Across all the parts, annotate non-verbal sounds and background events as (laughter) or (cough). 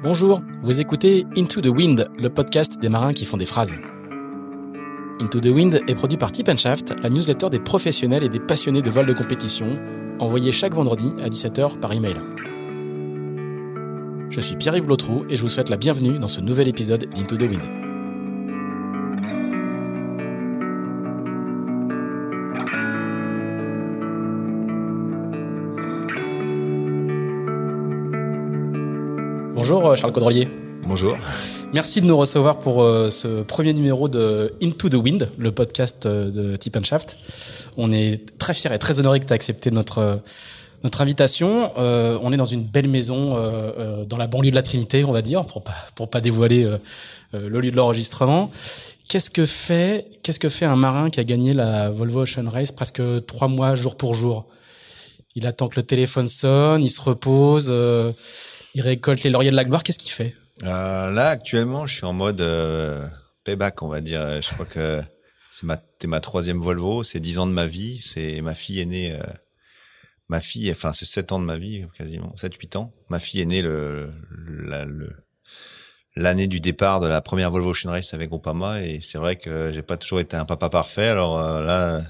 Bonjour, vous écoutez Into the Wind, le podcast des marins qui font des phrases. Into the Wind est produit par Tip Shaft, la newsletter des professionnels et des passionnés de vol de compétition, envoyée chaque vendredi à 17h par email. Je suis Pierre-Yves Lotrou et je vous souhaite la bienvenue dans ce nouvel épisode d'Into the Wind. Bonjour euh, Charles Caudrelier. Bonjour. Merci de nous recevoir pour euh, ce premier numéro de Into the Wind, le podcast euh, de Tip Shaft. On est très fiers et très honorés que tu aies accepté notre notre invitation. on est dans une belle maison dans la banlieue de la Trinité, on va dire, pour pas pour pas dévoiler le lieu de l'enregistrement. Qu'est-ce que fait qu'est-ce que fait un marin qui a gagné la Volvo Ocean Race presque trois mois jour pour jour? Il attend que le téléphone sonne, il se repose il récolte les lauriers de la gloire. Qu'est-ce qu'il fait? Euh, Là, actuellement, je suis en mode euh, payback, on va dire. Je crois que c'est ma, ma troisième Volvo. C'est dix ans de ma vie. C'est ma fille est née. Euh, ma fille, enfin, c'est sept ans de ma vie, quasiment sept, huit ans. Ma fille est née le, l'année du départ de la première Volvo Ocean Race avec Groupama et c'est vrai que j'ai pas toujours été un papa parfait alors là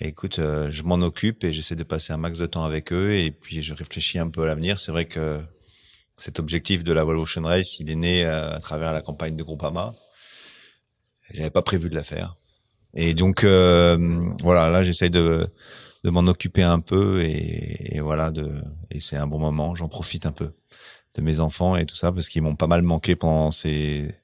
écoute je m'en occupe et j'essaie de passer un max de temps avec eux et puis je réfléchis un peu à l'avenir c'est vrai que cet objectif de la Volvo Ocean Race, il est né euh, à travers la campagne de Groupama. J'avais pas prévu de la faire. Et donc euh, voilà, là j'essaye de de m'en occuper un peu et, voilà de et c'est un bon moment. J'en profite un peu de mes enfants et tout ça parce qu'ils m'ont pas mal manqué pendant ces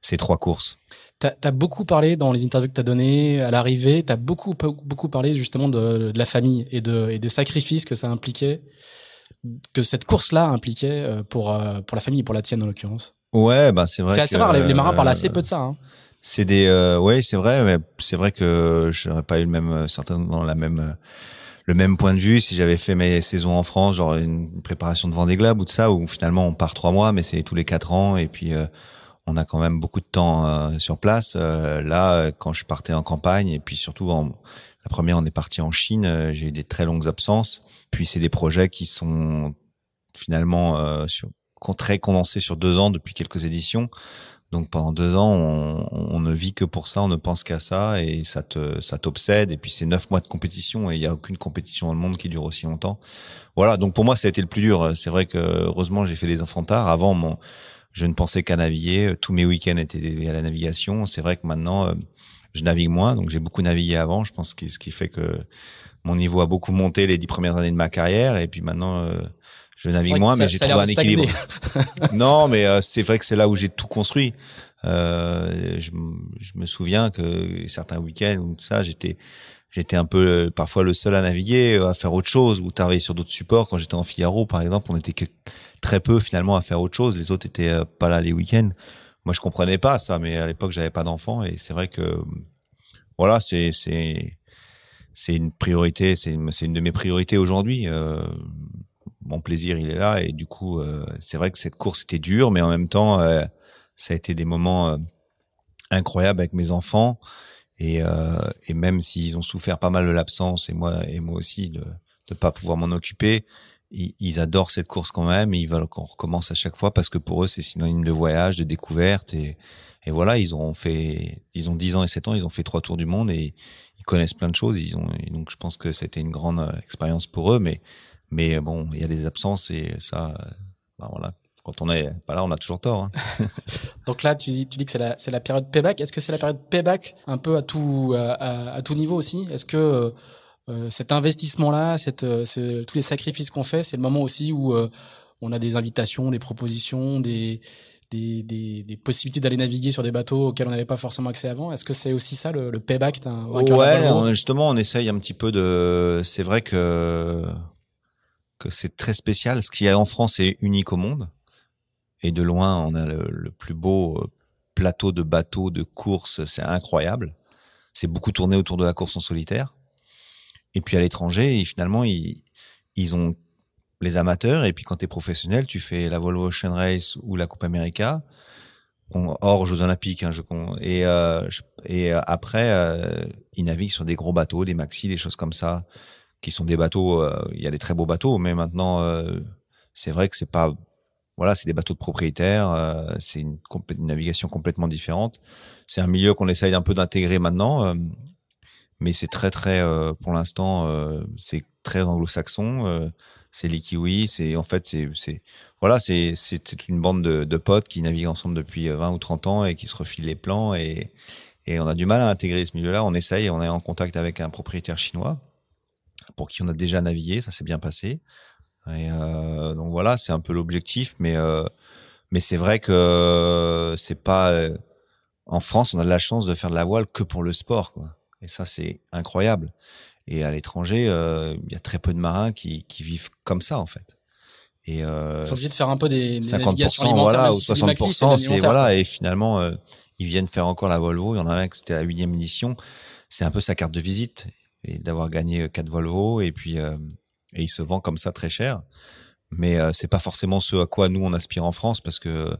ces trois courses. Tu as, beaucoup parlé dans les interviews que tu as données à l'arrivée, tu as beaucoup beaucoup parlé justement de, de, la famille et de et des sacrifices que ça impliquait que cette course-là impliquait euh, pour euh, pour la famille, pour la tienne en l'occurrence. Ouais, bah c'est vrai. C'est assez rare. Les, marins parlent assez peu de ça. Hein. C'est des, euh, ouais, c'est vrai, mais c'est vrai que je n'aurais pas eu le même, certainement la même, le même point de vue si j'avais fait mes saisons en France, genre une préparation de Vendée Globe ou de ça, où finalement on part trois mois, mais c'est tous les quatre ans et puis on a quand même beaucoup de temps sur place. là, quand je partais en campagne et puis surtout en, la première, on est parti en Chine, j'ai eu des très longues absences. Puis c'est des projets qui sont finalement euh, sur, très condensés sur deux ans depuis quelques éditions. Donc pendant deux ans, on, on, ne vit que pour ça, on ne pense qu'à ça et ça te ça t'obsède. Et puis c'est neuf mois de compétition et il y a aucune compétition dans le monde qui dure aussi longtemps. Voilà. Donc pour moi, ça a été le plus dur. C'est vrai que heureusement j'ai fait des enfants tard. Avant, je ne pensais qu'à naviguer. Tous mes week-ends étaient à la navigation. C'est vrai que maintenant, euh, je navigue moins. Donc j'ai beaucoup navigué avant. Je pense que ce qui fait que mon niveau a beaucoup monté les dix premières années de ma carrière et puis maintenant euh, je navigue moins mais j'ai trouvé un équilibre. (laughs) non mais euh, c'est vrai que c'est là où j'ai tout construit. Euh, je, je, me souviens que certains week-ends ou tout ça j'étais j'étais un peu parfois le seul à naviguer à faire autre chose ou travailler sur d'autres supports quand j'étais en Figaro par exemple on était que très peu finalement à faire autre chose les autres étaient pas là les week-ends moi je comprenais pas ça mais à l'époque j'avais pas d'enfants et c'est vrai que voilà c'est c'est c'est une priorité, c'est une, de mes priorités aujourd'hui. Euh, mon plaisir, il est là et du coup, euh, c'est vrai que cette course était dure, mais en même temps, euh, ça a été des moments incroyables avec mes enfants et, et même s'ils ont souffert pas mal de l'absence et moi et moi aussi de ne pas pouvoir m'en occuper, ils, adorent cette course quand même et ils veulent qu'on recommence à chaque fois parce que pour eux c'est synonyme de voyage, de découverte et, et voilà, ils ont fait, ils ont 10 ans et 7 ans, ils ont fait trois tours du monde et connaissent plein de choses. Ils ont, donc je pense que c'était une grande euh, expérience pour eux, mais, mais bon, il y a des absences et ça, bah voilà, quand on est pas là, on a toujours tort. Hein. (laughs) Donc là, tu dis, que c'est la, période payback. Est-ce que c'est la période payback un peu à tout, à, tout niveau aussi? Est-ce que euh, euh cet investissement-là, euh, tous les sacrifices qu'on fait, c'est le moment aussi où euh, on a des invitations, des propositions, des, des, des, des possibilités d'aller naviguer sur des bateaux auxquels on n'avait pas forcément accès avant. Est-ce que c'est aussi ça le, le payback d'un Ouais, justement, on essaye un petit peu de. C'est vrai que que c'est très spécial. Ce qu'il y a en France est unique au monde. Et de loin, on a le, plus beau euh, plateau de bateaux de course. C'est incroyable. C'est beaucoup tourné autour de la course en solitaire. Et puis à l'étranger, finalement, ils, ils ont les amateurs. Et puis quand tu es professionnel, tu fais la Volvo Ocean Race ou la Coupe America, hors Jeux Olympiques. Hein, et, euh, euh, après, euh, ils naviguent sur des gros bateaux, des maxi, des choses comme ça, qui sont des bateaux. Il y a des très beaux bateaux, mais maintenant, c'est vrai que c'est pas voilà, c'est des bateaux de propriétaires, c'est une, une, navigation complètement différente. C'est un milieu qu'on essaye un peu d'intégrer maintenant, mais c'est très très, pour l'instant, c'est très anglo-saxon. C'est les c'est en fait c'est voilà, c'est une bande de, potes qui naviguent ensemble depuis 20 ou 30 ans et qui se refilent les plans et et on a du mal à intégrer ce milieu-là. On essaye, on est en contact avec un propriétaire chinois pour qui on a déjà navigué, ça s'est bien passé. Et euh, donc voilà, c'est un peu l'objectif, mais euh, mais c'est vrai que c'est pas euh, en France, on a de la chance de faire de la voile que pour le sport, quoi. Et ça, c'est incroyable. Et à l'étranger, il y a très peu de marins qui, qui vivent comme ça, en fait. Et euh, ils sont obligés de faire un peu des, des 50% voilà ou 60% c'est voilà et finalement ils viennent faire encore la Volvo il y en a un qui c'était la huitième édition c'est un peu sa carte de visite et d'avoir gagné quatre Volvo et puis et il se vend comme ça très cher. Mais euh, c'est pas forcément ce à quoi nous on aspire en France parce que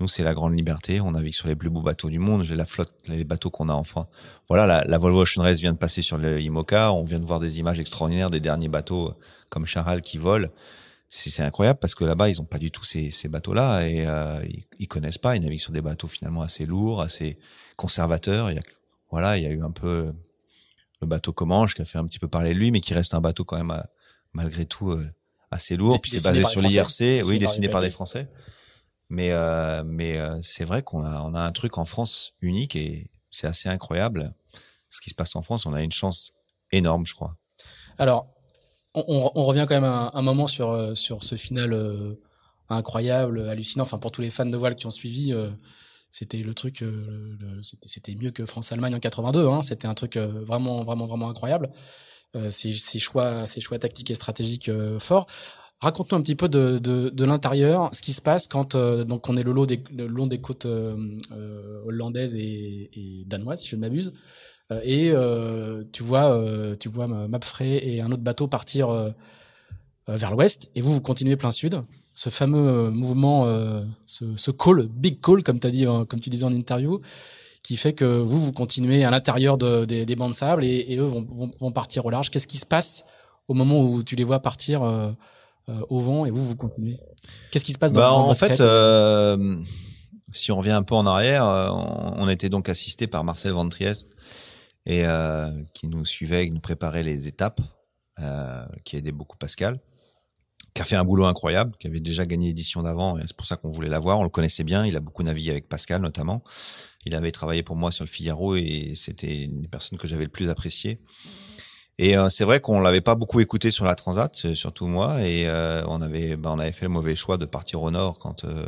nous c'est la grande liberté. On navigue sur les plus beaux bateaux du monde. J'ai la flotte, les bateaux qu'on a en France. Voilà, la, la, Volvo Ocean Race vient de passer sur le IMOCA. On vient de voir des images extraordinaires des derniers bateaux comme Charal qui volent. C'est incroyable parce que là-bas ils ont pas du tout ces, ces bateaux-là et euh, ils, ils, connaissent pas. Ils naviguent sur des bateaux finalement assez lourds, assez conservateurs. Il y a, voilà, il y a eu un peu le bateau Comanche qui a fait un petit peu parler de lui, mais qui reste un bateau quand même euh, malgré tout euh, assez lourd. Puis c'est basé sur l'IRC, oui, dessiné par des Français. Mais euh, mais euh, c'est vrai qu'on a on a un truc en France unique et c'est assez incroyable ce qui se passe en France. On a une chance énorme, je crois. Alors, on, revient quand même un, moment sur sur ce final incroyable, hallucinant. Enfin, pour tous les fans de voile qui ont suivi, c'était le truc, c'était mieux que France-Allemagne en 82. Hein. C'était un truc vraiment vraiment vraiment incroyable. Euh, ces, choix, ces choix tactiques et stratégiques euh, forts. Raconte-nous un petit peu de, de, l'intérieur, ce qui se passe quand euh, donc on est le, long des, long des côtes hollandaises et, danoises, si je ne m'abuse, et tu vois, tu vois Mapfrey et un autre bateau partir vers l'ouest, et vous vous continuez plein sud. Ce fameux mouvement, ce, call, big call, comme as dit, comme tu disais en interview, qui fait que vous, vous continuez à l'intérieur de, des, bancs de sable et, eux vont, vont, partir au large. Qu'est-ce qui se passe au moment où tu les vois partir euh, euh, au vent et vous, vous continuez Qu'est-ce qui se passe dans, bah, En fait, euh, si on revient un peu en arrière, euh, on, était donc assisté par Marcel Van Triest et euh, qui nous suivait, qui nous préparait les étapes, qui aidait beaucoup Pascal qui a fait un boulot incroyable, qui avait déjà gagné l'édition d'avant, et c'est pour ça qu'on voulait l'avoir. On le connaissait bien, il a beaucoup navigué avec Pascal notamment. Il avait travaillé pour moi sur le Figaro et c'était une des personnes que j'avais le plus apprécié. Et euh, c'est vrai qu'on l'avait pas beaucoup écouté sur la Transat, surtout moi, et euh, on avait, bah, on avait fait le mauvais choix de partir au nord quand euh,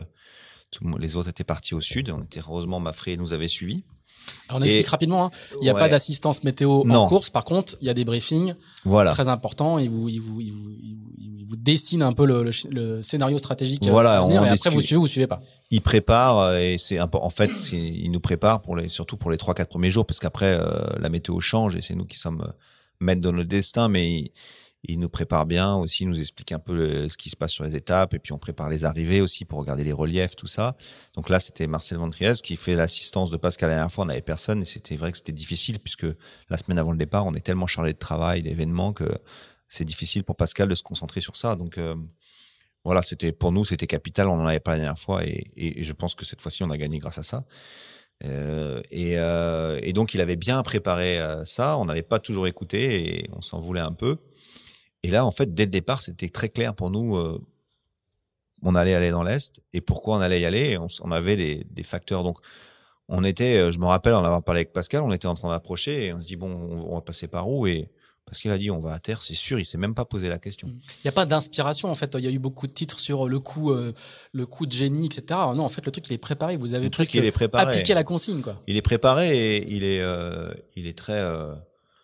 les autres étaient partis au sud. On était heureusement Mafré nous avait suivis. Alors on explique rapidement. Hein. Il n'y a pas d'assistance météo en course. Par contre, il y a des briefings voilà. très importants. Ils vous, ils vous, ils vous, ils vous dessinent un peu le, le, le scénario stratégique. Voilà. Venir, et après, vous suivez ou vous suivez pas. Ils préparent euh, et c'est en fait, ils nous préparent pour les, surtout pour les trois quatre premiers jours parce qu'après euh, la météo change et c'est nous qui sommes maîtres de notre destin. Mais il nous prépare bien aussi, il nous explique un peu ce qui se passe sur les étapes, et puis on prépare les arrivées aussi pour regarder les reliefs, tout ça. Donc là, c'était Marcel Ventriez qui fait l'assistance de Pascal la dernière fois, on n'avait personne, et c'était vrai que c'était difficile, puisque la semaine avant le départ, on est tellement chargé de travail, d'événements, que c'est difficile pour Pascal de se concentrer sur ça. Donc euh, voilà, c'était pour nous, c'était capital, on n'en avait pas la dernière fois, et je pense que cette fois-ci, on a gagné grâce à ça. Euh, et, euh, et, donc, il avait bien préparé euh, ça. On n'avait pas toujours écouté et on s'en voulait un peu. Et là, en fait, dès le départ, c'était très clair pour nous. Euh, on allait aller dans l'Est et pourquoi on allait y aller. On, on, avait des, des, facteurs. Donc, on était, euh, je me rappelle en avoir parlé avec Pascal, on était en train d'approcher et on se dit, bon, on, va passer par où? Et parce qu'il a dit on va à terre, c'est sûr, il s'est même pas posé la question. Il n'y a pas d'inspiration en fait. Il y a eu beaucoup de titres sur le coup, euh, le coup de génie, etc. Non, en fait, le truc il est préparé. Vous avez le truc il est préparé. appliqué la consigne quoi. Il est préparé et il est, euh, il est très euh,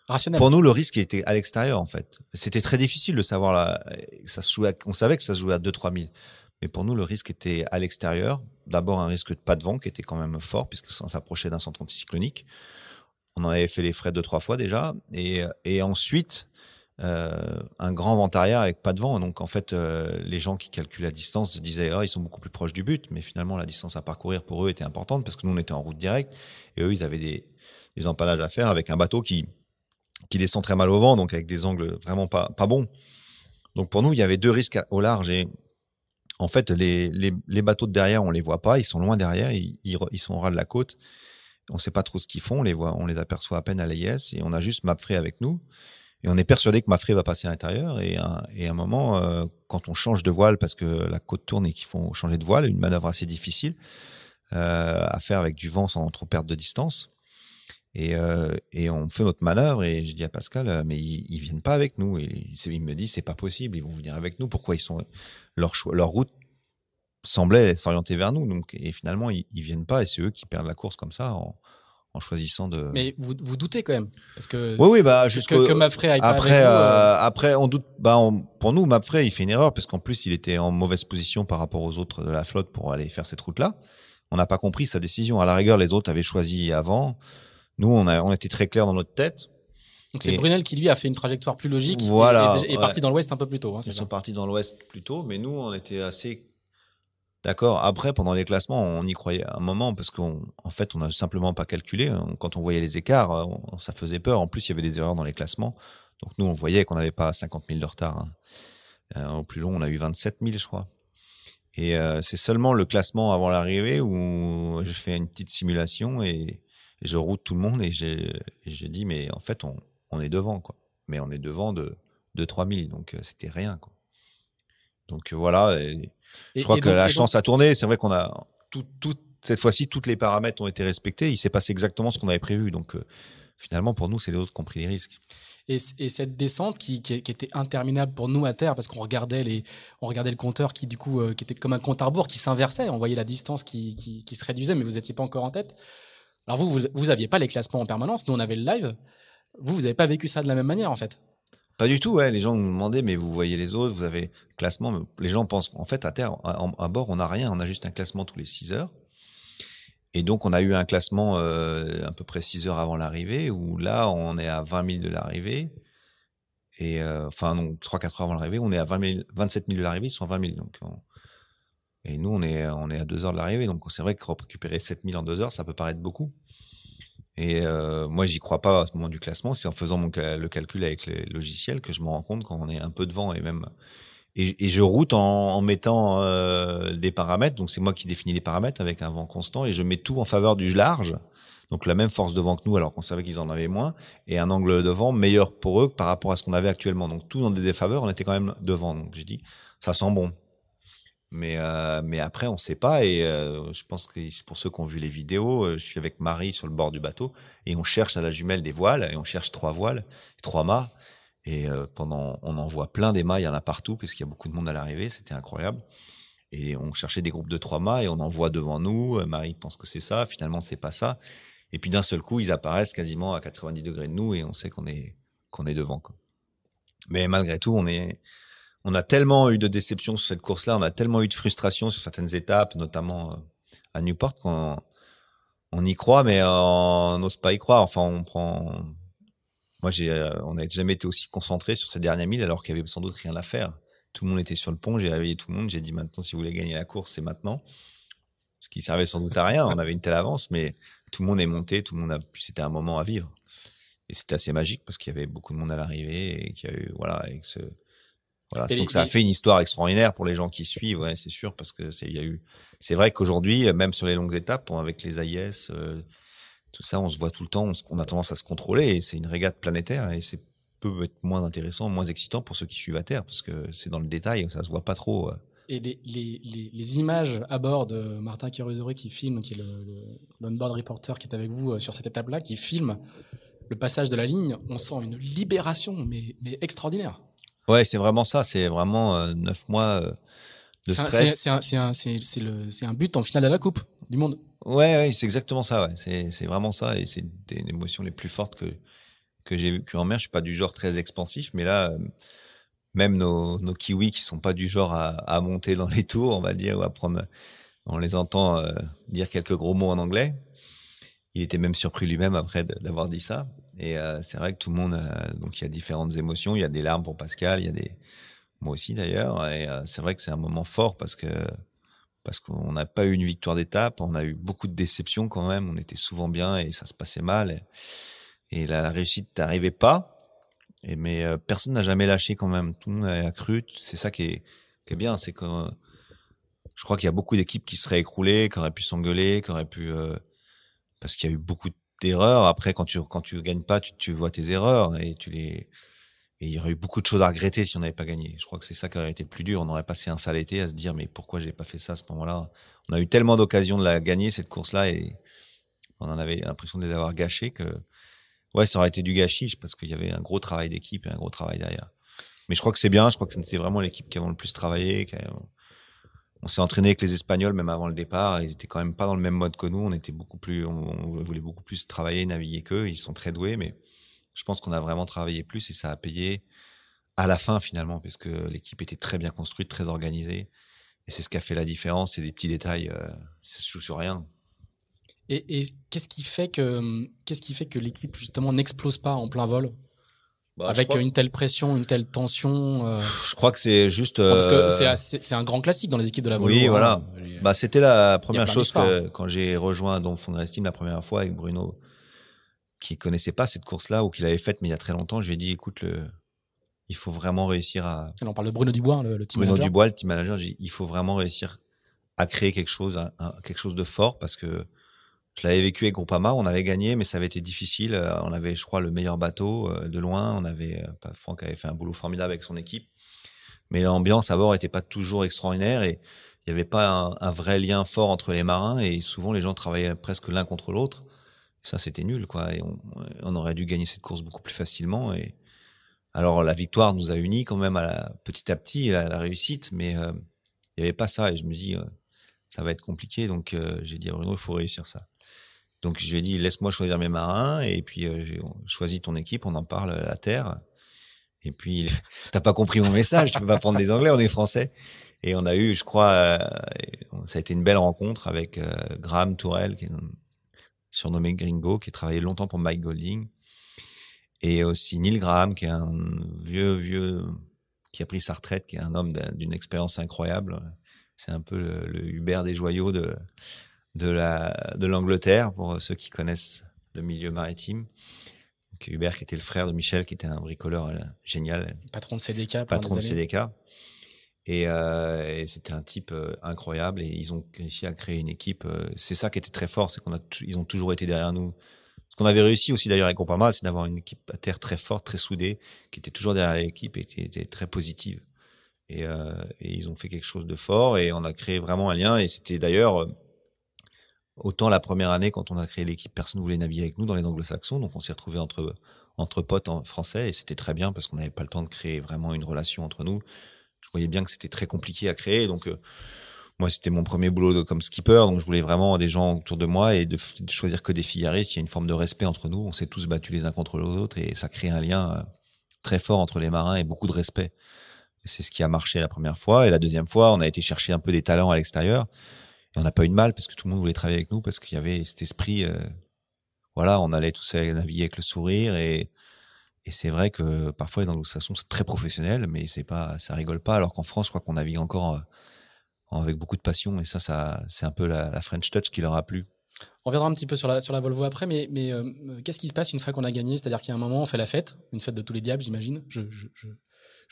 rationnel. Pour nous, le risque était à l'extérieur en fait. C'était très difficile de savoir là. Ça se jouait. on savait que ça se jouait à 2-3 000. Mais pour nous, le risque était à l'extérieur. D'abord, un risque de pas de vent qui était quand même fort puisque ça s'approchait d'un centre anticyclonique. On en avait fait les frais deux, trois fois déjà. Et, et ensuite, euh, un grand vent arrière avec pas de vent. Donc en fait, euh, les gens qui calculent la distance disaient oh, ils sont beaucoup plus proches du but, mais finalement la distance à parcourir pour eux était importante parce que nous on était en route directe et eux ils avaient des, des empalages à faire avec un bateau qui qui descend très mal au vent, donc avec des angles vraiment pas pas bons. Donc pour nous il y avait deux risques au large et en fait les, les, les bateaux de derrière on les voit pas, ils sont loin derrière, ils, ils, sont au ras de la côte. On sait pas trop ce qu'ils font, on les voit, on les aperçoit à peine à l'AIS et on a juste Mapfrey avec nous. Et on est persuadé que Mafré va passer à l'intérieur. Et, à un moment, euh, quand on change de voile, parce que la côte tourne et qu'il faut changer de voile, une manœuvre assez difficile euh, à faire avec du vent sans trop perdre de distance. Et, euh, on fait notre manœuvre et je dis à Pascal, mais ils, ils viennent pas avec nous. Et il me dit, c'est pas possible, ils vont venir avec nous. Pourquoi ils sont leur leur route semblait s'orienter vers nous. Donc et finalement ils, ils viennent pas et c'est eux qui perdent la course comme ça en, en choisissant de. Mais vous, vous doutez quand même parce que. Oui, oui, bah jusque que, que Mapfrey aille après, pas avec euh, euh... après on doute. Bah pour nous, Mapfrey, il fait une erreur parce qu'en plus il était en mauvaise position par rapport aux autres de la flotte pour aller faire cette route-là. On n'a pas compris sa décision. À la rigueur, les autres avaient choisi avant. Nous, on a, on était très clair dans notre tête. Donc c'est Brunel qui lui a fait une trajectoire plus logique voilà, et, est parti dans l'ouest un peu plus tôt. Hein, Ils sont partis dans l'ouest plus tôt, mais nous on était assez D'accord. Après, pendant les classements, on y croyait un moment parce qu'en fait, on n'a simplement pas calculé. Quand on voyait les écarts, euh, ça faisait peur. En plus, il y avait des erreurs dans les classements. Donc nous, on voyait qu'on n'avait pas 50 000 de retard. Hein. Euh, au plus long, on a eu 27 000, je crois. Et euh, c'est seulement le classement avant l'arrivée où je fais une petite simulation et, je route tout le monde et j'ai dit, mais en fait, on, est devant, quoi. Mais on est devant de, de 3 000, donc c'était rien. Donc voilà. Je crois que la chance a tourné. C'est vrai qu'on a tout, tout, cette fois-ci, tous les paramètres ont été respectés. Il s'est passé exactement ce qu'on avait prévu. Donc, euh, finalement, pour nous, c'est les autres qui ont pris les risques. Et, et cette descente qui, qui, qui, était interminable pour nous à terre, parce qu'on regardait les, on regardait le compteur qui du coup, euh, qui était comme un compte à rebours qui s'inversait. On voyait la distance qui, qui, qui se réduisait, mais vous n'étiez pas encore en tête. Alors vous, vous, vous aviez pas les classements en permanence. Nous, on avait le live. Vous, vous n'avez pas vécu ça de la même manière, en fait. Pas du tout, ouais. Les gens nous demandaient, mais vous voyez les autres, vous avez classement. Les gens pensent en fait à terre, à, bord, on n'a rien, on a juste un classement tous les 6 heures. Et donc on a eu un classement euh, à peu près 6 heures avant l'arrivée, où là on est à 20 000 de l'arrivée. Et euh, enfin non, 3-4 heures avant l'arrivée, on est à 20 000, 27 000 de l'arrivée, ils sont à 20 000. Donc et nous on est on est à 2 heures de l'arrivée, donc c'est vrai que récupérer 7 000 en 2 heures, ça peut paraître beaucoup. Et euh, moi, j'y crois pas à ce moment du classement. C'est en faisant mon, le calcul avec les logiciels que je me rends compte quand on est un peu devant et même. Et, je route en, en mettant euh, des paramètres. Donc c'est moi qui définis les paramètres avec un vent constant et je mets tout en faveur du large. Donc la même force de vent que nous, alors qu'on savait qu'ils en avaient moins, et un angle de vent meilleur pour eux par rapport à ce qu'on avait actuellement. Donc tout dans des défaveurs, on était quand même devant. Donc j'ai dit, ça sent bon. Mais, euh, mais après, on ne sait pas. Et euh, je pense que pour ceux qui ont vu les vidéos, euh, je suis avec Marie sur le bord du bateau et on cherche à la jumelle des voiles et on cherche trois voiles, trois mâts. Et pendant, on en voit plein des mâts, il y en a partout puisqu'il y a beaucoup de monde à l'arrivée, c'était incroyable. Et on cherchait des groupes de trois mâts et on en voit devant nous. Marie pense que c'est ça, finalement c'est pas ça. Et puis d'un seul coup, ils apparaissent quasiment à 90 degrés de nous et on sait qu'on est qu'on est devant. Mais malgré tout, on est on a tellement eu de déceptions sur cette course-là, on a tellement eu de frustration sur certaines étapes, notamment euh, à Newport, qu'on on y croit, mais on n'ose pas y croire. Enfin, on prend. Moi, euh, on n'a jamais été aussi concentré sur ces dernières milles, alors qu'il y avait sans doute rien à faire. Tout le monde était sur le pont, j'ai réveillé tout le monde, j'ai dit maintenant, si vous voulez gagner la course, c'est maintenant. Ce qui servait sans doute à rien. On avait une telle avance, mais tout le monde est monté, tout le monde a. C'était un moment à vivre. Et c'était assez magique parce qu'il y avait beaucoup de monde à l'arrivée et qu'il y a eu, voilà, avec ce, voilà, donc ça a fait une histoire extraordinaire pour les gens qui suivent, ouais, c'est sûr, parce que c'est, y a eu, c'est vrai qu'aujourd'hui, même sur les longues étapes, avec les AIS, euh, tout ça, on se voit tout le temps, on, a tendance à se contrôler, et c'est une régate planétaire, et c'est peut être moins intéressant, moins excitant pour ceux qui suivent à terre, parce que c'est dans le détail, ça se voit pas trop euh, Et les, les, les, images à bord de Martin Kirusori qui filme, qui est l'onboard le, reporter qui est avec vous sur cette étape-là, qui filme le passage de la ligne, on sent une libération, mais, mais extraordinaire. Ouais, c'est vraiment ça. C'est vraiment neuf mois de stress. C'est un, un, but en finale de la Coupe du Monde. Ouais, ouais c'est exactement ça. Ouais. C'est vraiment ça. Et c'est une émotion les plus fortes que, que j'ai vécues en mer. Je suis pas du genre très expansif, mais là, euh, même nos, nos kiwis qui sont pas du genre à, à, monter dans les tours, on va dire, ou à prendre. On les entend euh, dire quelques gros mots en anglais. Il était même surpris lui-même après d'avoir dit ça. Et euh, c'est vrai que tout le monde, donc il y a différentes émotions. Il y a des larmes pour Pascal, il y a des, moi aussi d'ailleurs. Et c'est vrai que c'est un moment fort parce que parce qu'on n'a pas eu une victoire d'étape, on a eu beaucoup de déceptions quand même, on était souvent bien et ça se passait mal. Et, la, réussite n'arrivait pas. Et, mais euh, personne n'a jamais lâché quand même, tout le monde a cru. C'est ça qui est, qui est bien, c'est que je crois qu'il y a beaucoup d'équipes qui seraient écroulées, qui auraient pu s'engueuler, qui auraient pu... Euh, parce qu'il y a eu beaucoup d'erreurs. Après, quand tu quand tu gagnes pas, tu, vois tes erreurs et tu les et il y aurait eu beaucoup de choses à regretter si on n'avait pas gagné. Je crois que c'est ça qui aurait été le plus dur. On aurait passé un sale été à se dire, mais pourquoi j'ai pas fait ça à ce moment-là? On a eu tellement d'occasions de la gagner, cette course-là, et on en avait l'impression de les avoir gâchées que, ouais, ça aurait été du gâchis parce qu'il y avait un gros travail d'équipe et un gros travail derrière. Mais je crois que c'est bien. Je crois que c'était vraiment l'équipe qui a le plus travaillé. On s'est entraîné avec les Espagnols même avant le départ. Ils étaient quand même pas dans le même mode que nous. On était beaucoup plus, on voulait beaucoup plus travailler, naviguer qu'eux. Ils sont très doués, mais je pense qu'on a vraiment travaillé plus et ça a payé à la fin finalement, parce que l'équipe était très bien construite, très organisée. Et c'est ce qui a fait la différence. C'est des petits détails, euh, ça se joue sur rien. Et, qu'est-ce qui fait que qu'est-ce qui fait que l'équipe justement n'explose pas en plein vol? Bah, avec une telle pression, une telle tension euh Je crois que c'est juste. Parce que euh, c'est un grand classique dans les équipes de la vol. Oui, voilà. Bah, c'était la première chose que quand j'ai rejoint donc Estime la première fois avec Bruno qui connaissait pas cette course-là ou qu'il avait faite mais il y a très longtemps, je lui ai dit écoute le il faut vraiment réussir à on parle de Bruno Dubois le, team Bruno Dubois le team manager, dit, il faut vraiment réussir à créer quelque chose quelque chose de fort parce que je l'avais vécu avec Groupama, on avait gagné mais ça avait été difficile, euh, on avait je crois le meilleur bateau euh, de loin, on avait euh, Franck avait fait un boulot formidable avec son équipe. Mais l'ambiance à bord était pas toujours extraordinaire et il n'y avait pas un, vrai lien fort entre les marins et souvent les gens travaillaient presque l'un contre l'autre ça c'était nul quoi et on, aurait dû gagner cette course beaucoup plus facilement et alors la victoire nous a unis quand même à la, petit à petit à la réussite mais il n'y avait pas ça et je me dis ça va être compliqué donc j'ai dit à Bruno il faut réussir ça donc je lui ai dit laisse-moi choisir mes marins et puis j'ai choisi ton équipe on en parle à terre et puis (laughs) t'as pas compris mon message tu peux pas prendre des anglais on est français et on a eu je crois ça a été une belle rencontre avec Graham Tourelle qui est surnommé Gringo, qui a travaillé longtemps pour Mike Golding. Et aussi Neil Graham, qui est un vieux, vieux, qui a pris sa retraite, qui est un homme d'une expérience incroyable. C'est un peu le, Hubert des joyaux de, de la, de l'Angleterre, pour ceux qui connaissent le milieu maritime. Hubert, qui était le frère de Michel, qui était un bricoleur euh, génial. Patron de CDK. Patron de CDK. Euh, et, c'était un type euh, incroyable et ils ont réussi à créer une équipe. Euh, c'est ça qui était très fort, c'est qu'on a ils ont toujours été derrière nous. Ce qu'on avait réussi aussi d'ailleurs avec Groupama, c'est d'avoir une équipe à terre très forte, très soudée, qui était toujours derrière l'équipe et qui était très positive. Et, et, ils ont fait quelque chose de fort et on a créé vraiment un lien. Et c'était d'ailleurs autant la première année quand on a créé l'équipe, personne ne voulait naviguer avec nous dans les anglo-saxons, donc on s'est retrouvé entre entre potes en français et c'était très bien parce qu'on n'avait pas le temps de créer vraiment une relation entre nous je voyais bien que c'était très compliqué à créer. Donc, euh, moi, c'était mon premier boulot comme skipper, donc je voulais vraiment des gens autour de moi et de, choisir que des fillaristes. Il y a une forme de respect entre nous. On s'est tous battus les uns contre les autres et ça crée un lien euh, très fort entre les marins et beaucoup de respect. C'est ce qui a marché la première fois. Et la deuxième fois, on a été chercher un peu des talents à l'extérieur. Et on n'a pas eu de mal parce que tout le monde voulait travailler avec nous parce qu'il y avait cet esprit. Euh, voilà, on allait tous naviguer avec le sourire et c'est vrai que parfois les anglo-saxons c'est très professionnel, mais c'est pas, ça rigole pas. Alors qu'en France, je crois qu'on navigue encore euh, avec beaucoup de passion. Et ça, ça c'est un peu la, French touch qui leur a plu. On reviendra un petit peu sur la, Volvo après, mais, euh, qu'est-ce qui se passe une fois qu'on a gagné? C'est-à-dire qu'il y a un moment, on fait la fête, une fête de tous les diables, j'imagine. Je,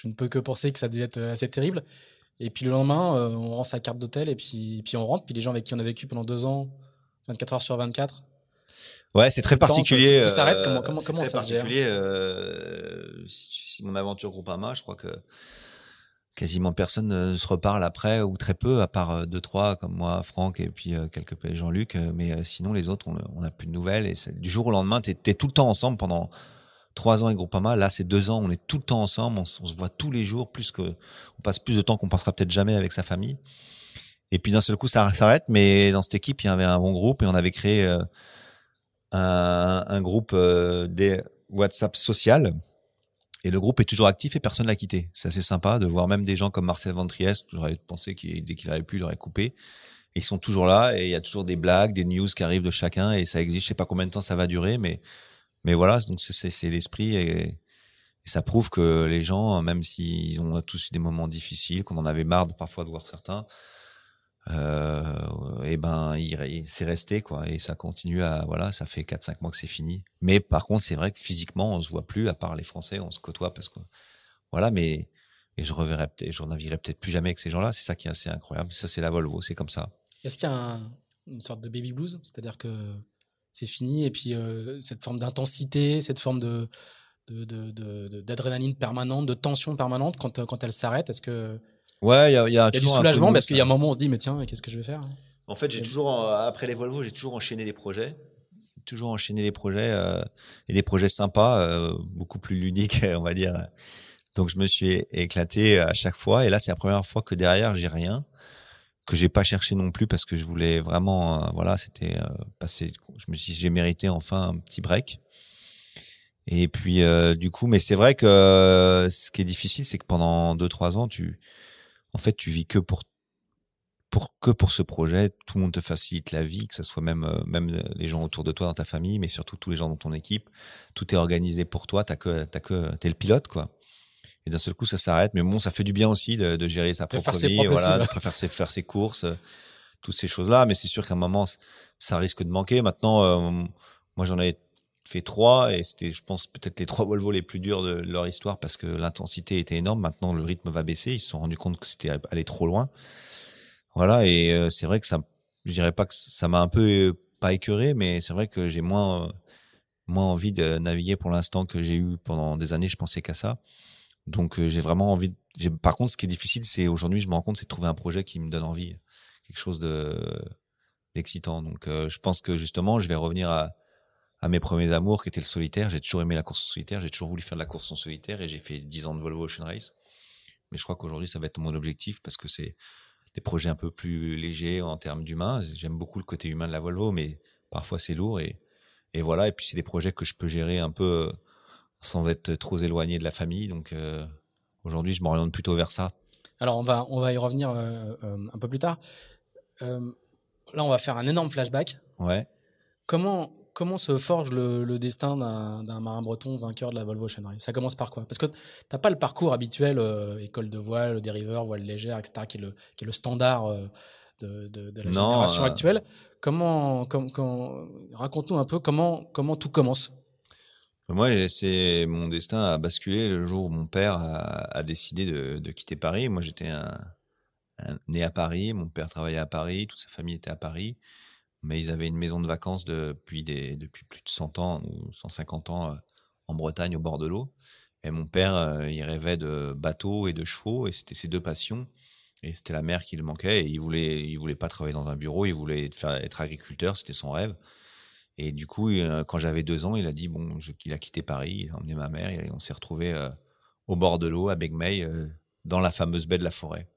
ne peux que penser que ça devait être assez terrible. Et puis le lendemain, euh, on rend sa carte d'hôtel et puis, puis on rentre. Puis les gens avec qui on a vécu pendant deux ans, 24 heures sur 24, Ouais, c'est très particulier. Tout, s'arrête. Comment, comment, comment ça se gère euh, si, mon aventure Groupama, je crois que quasiment personne ne se reparle après ou très peu, à part deux trois comme moi, Franck et puis quelques Jean-Luc. Mais sinon les autres, on n'a plus de nouvelles. Et du jour au lendemain, tu es, tout le temps ensemble pendant trois ans avec Groupama. Là, c'est deux ans, on est tout le temps ensemble, on, se voit tous les jours, plus que on passe plus de temps qu'on passera peut-être jamais avec sa famille. Et puis d'un seul coup, ça s'arrête. Mais dans cette équipe, il y avait un bon groupe et on avait créé euh, un, groupe euh, des WhatsApp social. Et le groupe est toujours actif et personne l'a quitté. C'est assez sympa de voir même des gens comme Marcel Ventriest. J'aurais pensé qu'il dès qu'il avait pu, il aurait coupé. Et ils sont toujours là et il y a toujours des blagues, des news qui arrivent de chacun et ça existe. Je sais pas combien de temps ça va durer, mais mais voilà. Donc c'est l'esprit et, et, ça prouve que les gens, même s'ils ont tous eu des moments difficiles, qu'on en avait marre parfois de voir certains, euh, et ben c'est resté quoi. Et ça continue à voilà ça fait 4 5 mois que c'est fini. Mais par contre c'est vrai que physiquement on se voit plus à part les français on se côtoie parce que voilà mais et je reverrai peut-être je naviguerai peut-être plus jamais avec ces gens-là. C'est ça qui est assez incroyable. Ça c'est la Volvo c'est comme ça. Est-ce qu'il y a une sorte de baby blues? C'est-à-dire que c'est fini. Et puis euh, cette forme d'intensité cette forme de d'adrénaline de, de, permanente de tension permanente quand, quand elle s'arrête est-ce que Ouais, il y a, y a, du soulagement? parce qu'il y a un moment où on se dit mais tiens, qu'est-ce que je vais faire? En fait, j'ai toujours après les Volvo, j'ai toujours enchaîné les projets, toujours enchaîné les projets euh, et des projets sympas, euh, beaucoup plus ludiques, (laughs) on va dire. Donc je me suis éclaté à chaque fois. Et là c'est la première fois que derrière j'ai rien que j'ai pas cherché non plus parce que je voulais vraiment euh, voilà c'était passer je me suis j'ai mérité enfin un petit break et puis du coup mais c'est vrai que ce qui est difficile c'est que pendant deux trois ans tu en fait, tu vis que pour pour que pour ce projet, tout le monde te facilite la vie, que ce soit même euh, même les gens autour de toi dans ta famille, mais surtout tous les gens dans ton équipe. Tout est organisé pour toi. T'as que t'as que t'es le pilote quoi. Et d'un seul coup, ça s'arrête. Mais bon, ça fait du bien aussi de, de gérer sa propre vie, voilà, de ses, faire ses courses, euh, toutes ces choses-là. Mais c'est sûr qu'à un moment, ça risque de manquer. Maintenant, euh, moi, j'en ai fait trois et c'était, je pense, peut-être les trois Volvo les plus durs de leur histoire parce que l'intensité était énorme. Maintenant, le rythme va baisser. Ils se sont rendus compte que c'était allé trop loin. Voilà. Et euh, c'est vrai que ça, je dirais pas que ça m'a un peu pas écœuré, mais c'est vrai que j'ai moins, moins envie de naviguer pour l'instant que j'ai eu pendant des années. Je pensais qu'à ça. Donc, euh, j'ai vraiment envie. De... Par contre, ce qui est difficile, c'est aujourd'hui, je me rends compte, c'est de trouver un projet qui me donne envie, quelque chose de d'excitant. Donc, je pense que justement, je vais revenir à mes premiers amours qui étaient le solitaire. J'ai toujours aimé la course en solitaire. J'ai toujours voulu faire de la course en solitaire et j'ai fait 10 ans de Volvo Ocean Race. Mais je crois qu'aujourd'hui, ça va être mon objectif parce que c'est des projets un peu plus légers en termes d'humain. J'aime beaucoup le côté humain de la Volvo, mais parfois c'est lourd et, et voilà. Et puis c'est des projets que je peux gérer un peu euh, sans être trop éloigné de la famille. Donc euh, aujourd'hui, je m'oriente plutôt vers ça. Alors on va, on va y revenir euh, un peu plus tard. là, on va faire un énorme flashback. Ouais. Comment, comment se forge le, destin d'un marin breton vainqueur de la Volvo Ocean Race Ça commence par quoi? Parce que tu n'as pas le parcours habituel, euh, école de voile, dériveur, voile légère, etc., qui est le, qui est le standard euh, de, la génération euh, actuelle. Comment, raconte-nous un peu comment, comment tout commence moi, c'est mon destin a basculé le jour où mon père a, décidé de, quitter Paris. Moi, j'étais né à Paris, mon père travaillait à Paris, toute sa famille était à Paris mais ils avaient une maison de vacances depuis, des, depuis plus de 100 ans ou 150 ans euh, en Bretagne au bord de l'eau. Et mon père, euh, il rêvait de bateaux et de chevaux, et c'était ses deux passions. Et c'était la mer qui le manquait, et il voulait, il voulait pas travailler dans un bureau, il voulait être agriculteur, c'était son rêve. Et du coup, euh, quand j'avais deux ans, il a dit bon, je, a quitté Paris, il a emmené ma mère, et on s'est retrouvé au bord de l'eau à Begmey, dans la fameuse baie de la Forêt.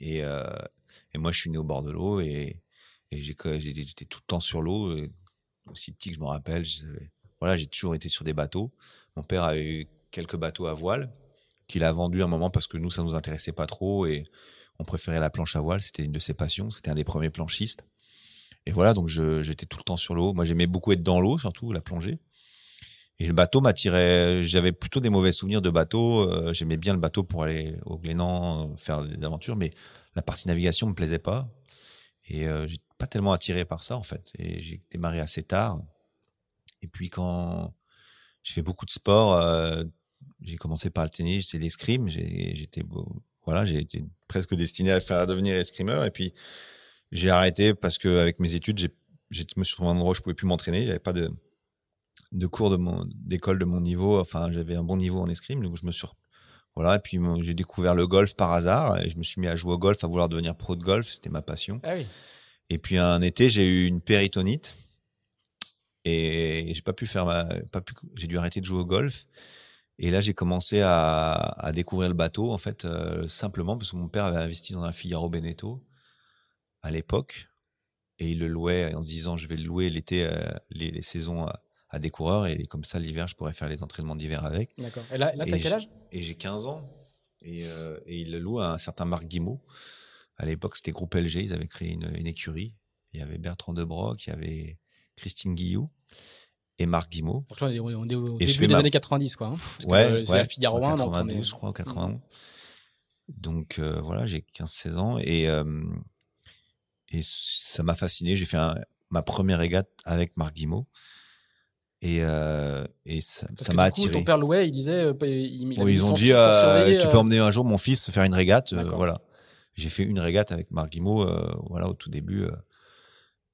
Et, moi, je suis né au bord de l'eau, et, j'étais tout le temps sur l'eau, euh, aussi petit que je me rappelle. Voilà, j'ai toujours été sur des bateaux. Mon père a eu quelques bateaux à voile qu'il a vendu un moment parce que nous, ça nous intéressait pas trop et on préférait la planche à voile. C'était une de ses passions. C'était un des premiers planchistes. Et voilà, donc j'étais tout le temps sur l'eau. Moi, j'aimais beaucoup être dans l'eau, surtout la plongée. Et le bateau m'attirait. J'avais plutôt des mauvais souvenirs de bateau. Euh, j'aimais bien le bateau pour aller au Glénan, euh, faire des aventures, mais la partie navigation me plaisait pas. Et euh, j'étais pas tellement attiré par ça en fait. Et j'ai démarré assez tard. Et puis quand j'ai fait beaucoup de sport, euh, j'ai commencé par le tennis, c'est l'escrime. J'étais voilà, j'ai été presque destiné à faire à devenir escrimeur. Et puis j'ai arrêté parce que avec mes études, j'ai je me suis trouvé un endroit où je pouvais plus m'entraîner. J'avais pas de de cours de mon d'école de mon niveau. Enfin, j'avais un bon niveau en escrime, donc je me suis voilà. Et puis j'ai découvert le golf par hasard. Et je me suis mis à jouer au golf, à vouloir devenir pro de golf. C'était ma passion. Ah oui. Et puis un été, j'ai eu une péritonite et j'ai pas pu faire ma, pas pu, j'ai dû arrêter de jouer au golf. Et là, j'ai commencé à, à, découvrir le bateau, en fait, euh, simplement parce que mon père avait investi dans un Figaro Beneteau à l'époque. Et il le louait en se disant, je vais le louer l'été, euh, les, les, saisons à, à, des coureurs. Et comme ça, l'hiver, je pourrais faire les entraînements d'hiver avec. D'accord. Et là, là t'as quel âge? Et j'ai 15 ans. Et, euh, et, il le loue à un certain Marc Guimau. À l'époque, c'était Groupe LG. Ils avaient créé une, une écurie. Il y avait Bertrand Debroc, il y avait Christine Guillou et Marc Guimau. Donc là, on est au, début des années 90, quoi. Hein, parce ouais, c'est ouais, Figaro 1, 92, donc je crois, 91. Donc euh, voilà, j'ai 15-16 ans et, euh, et ça m'a fasciné. J'ai fait un, ma première régate avec Marc Guimau. Et, euh, et ça m'a attiré. Ton père louait, il disait, euh, il, il ils ont dit, euh, tu peux emmener un jour mon fils faire une régate. voilà. J'ai fait une régate avec Marc Guimau, voilà, au tout début.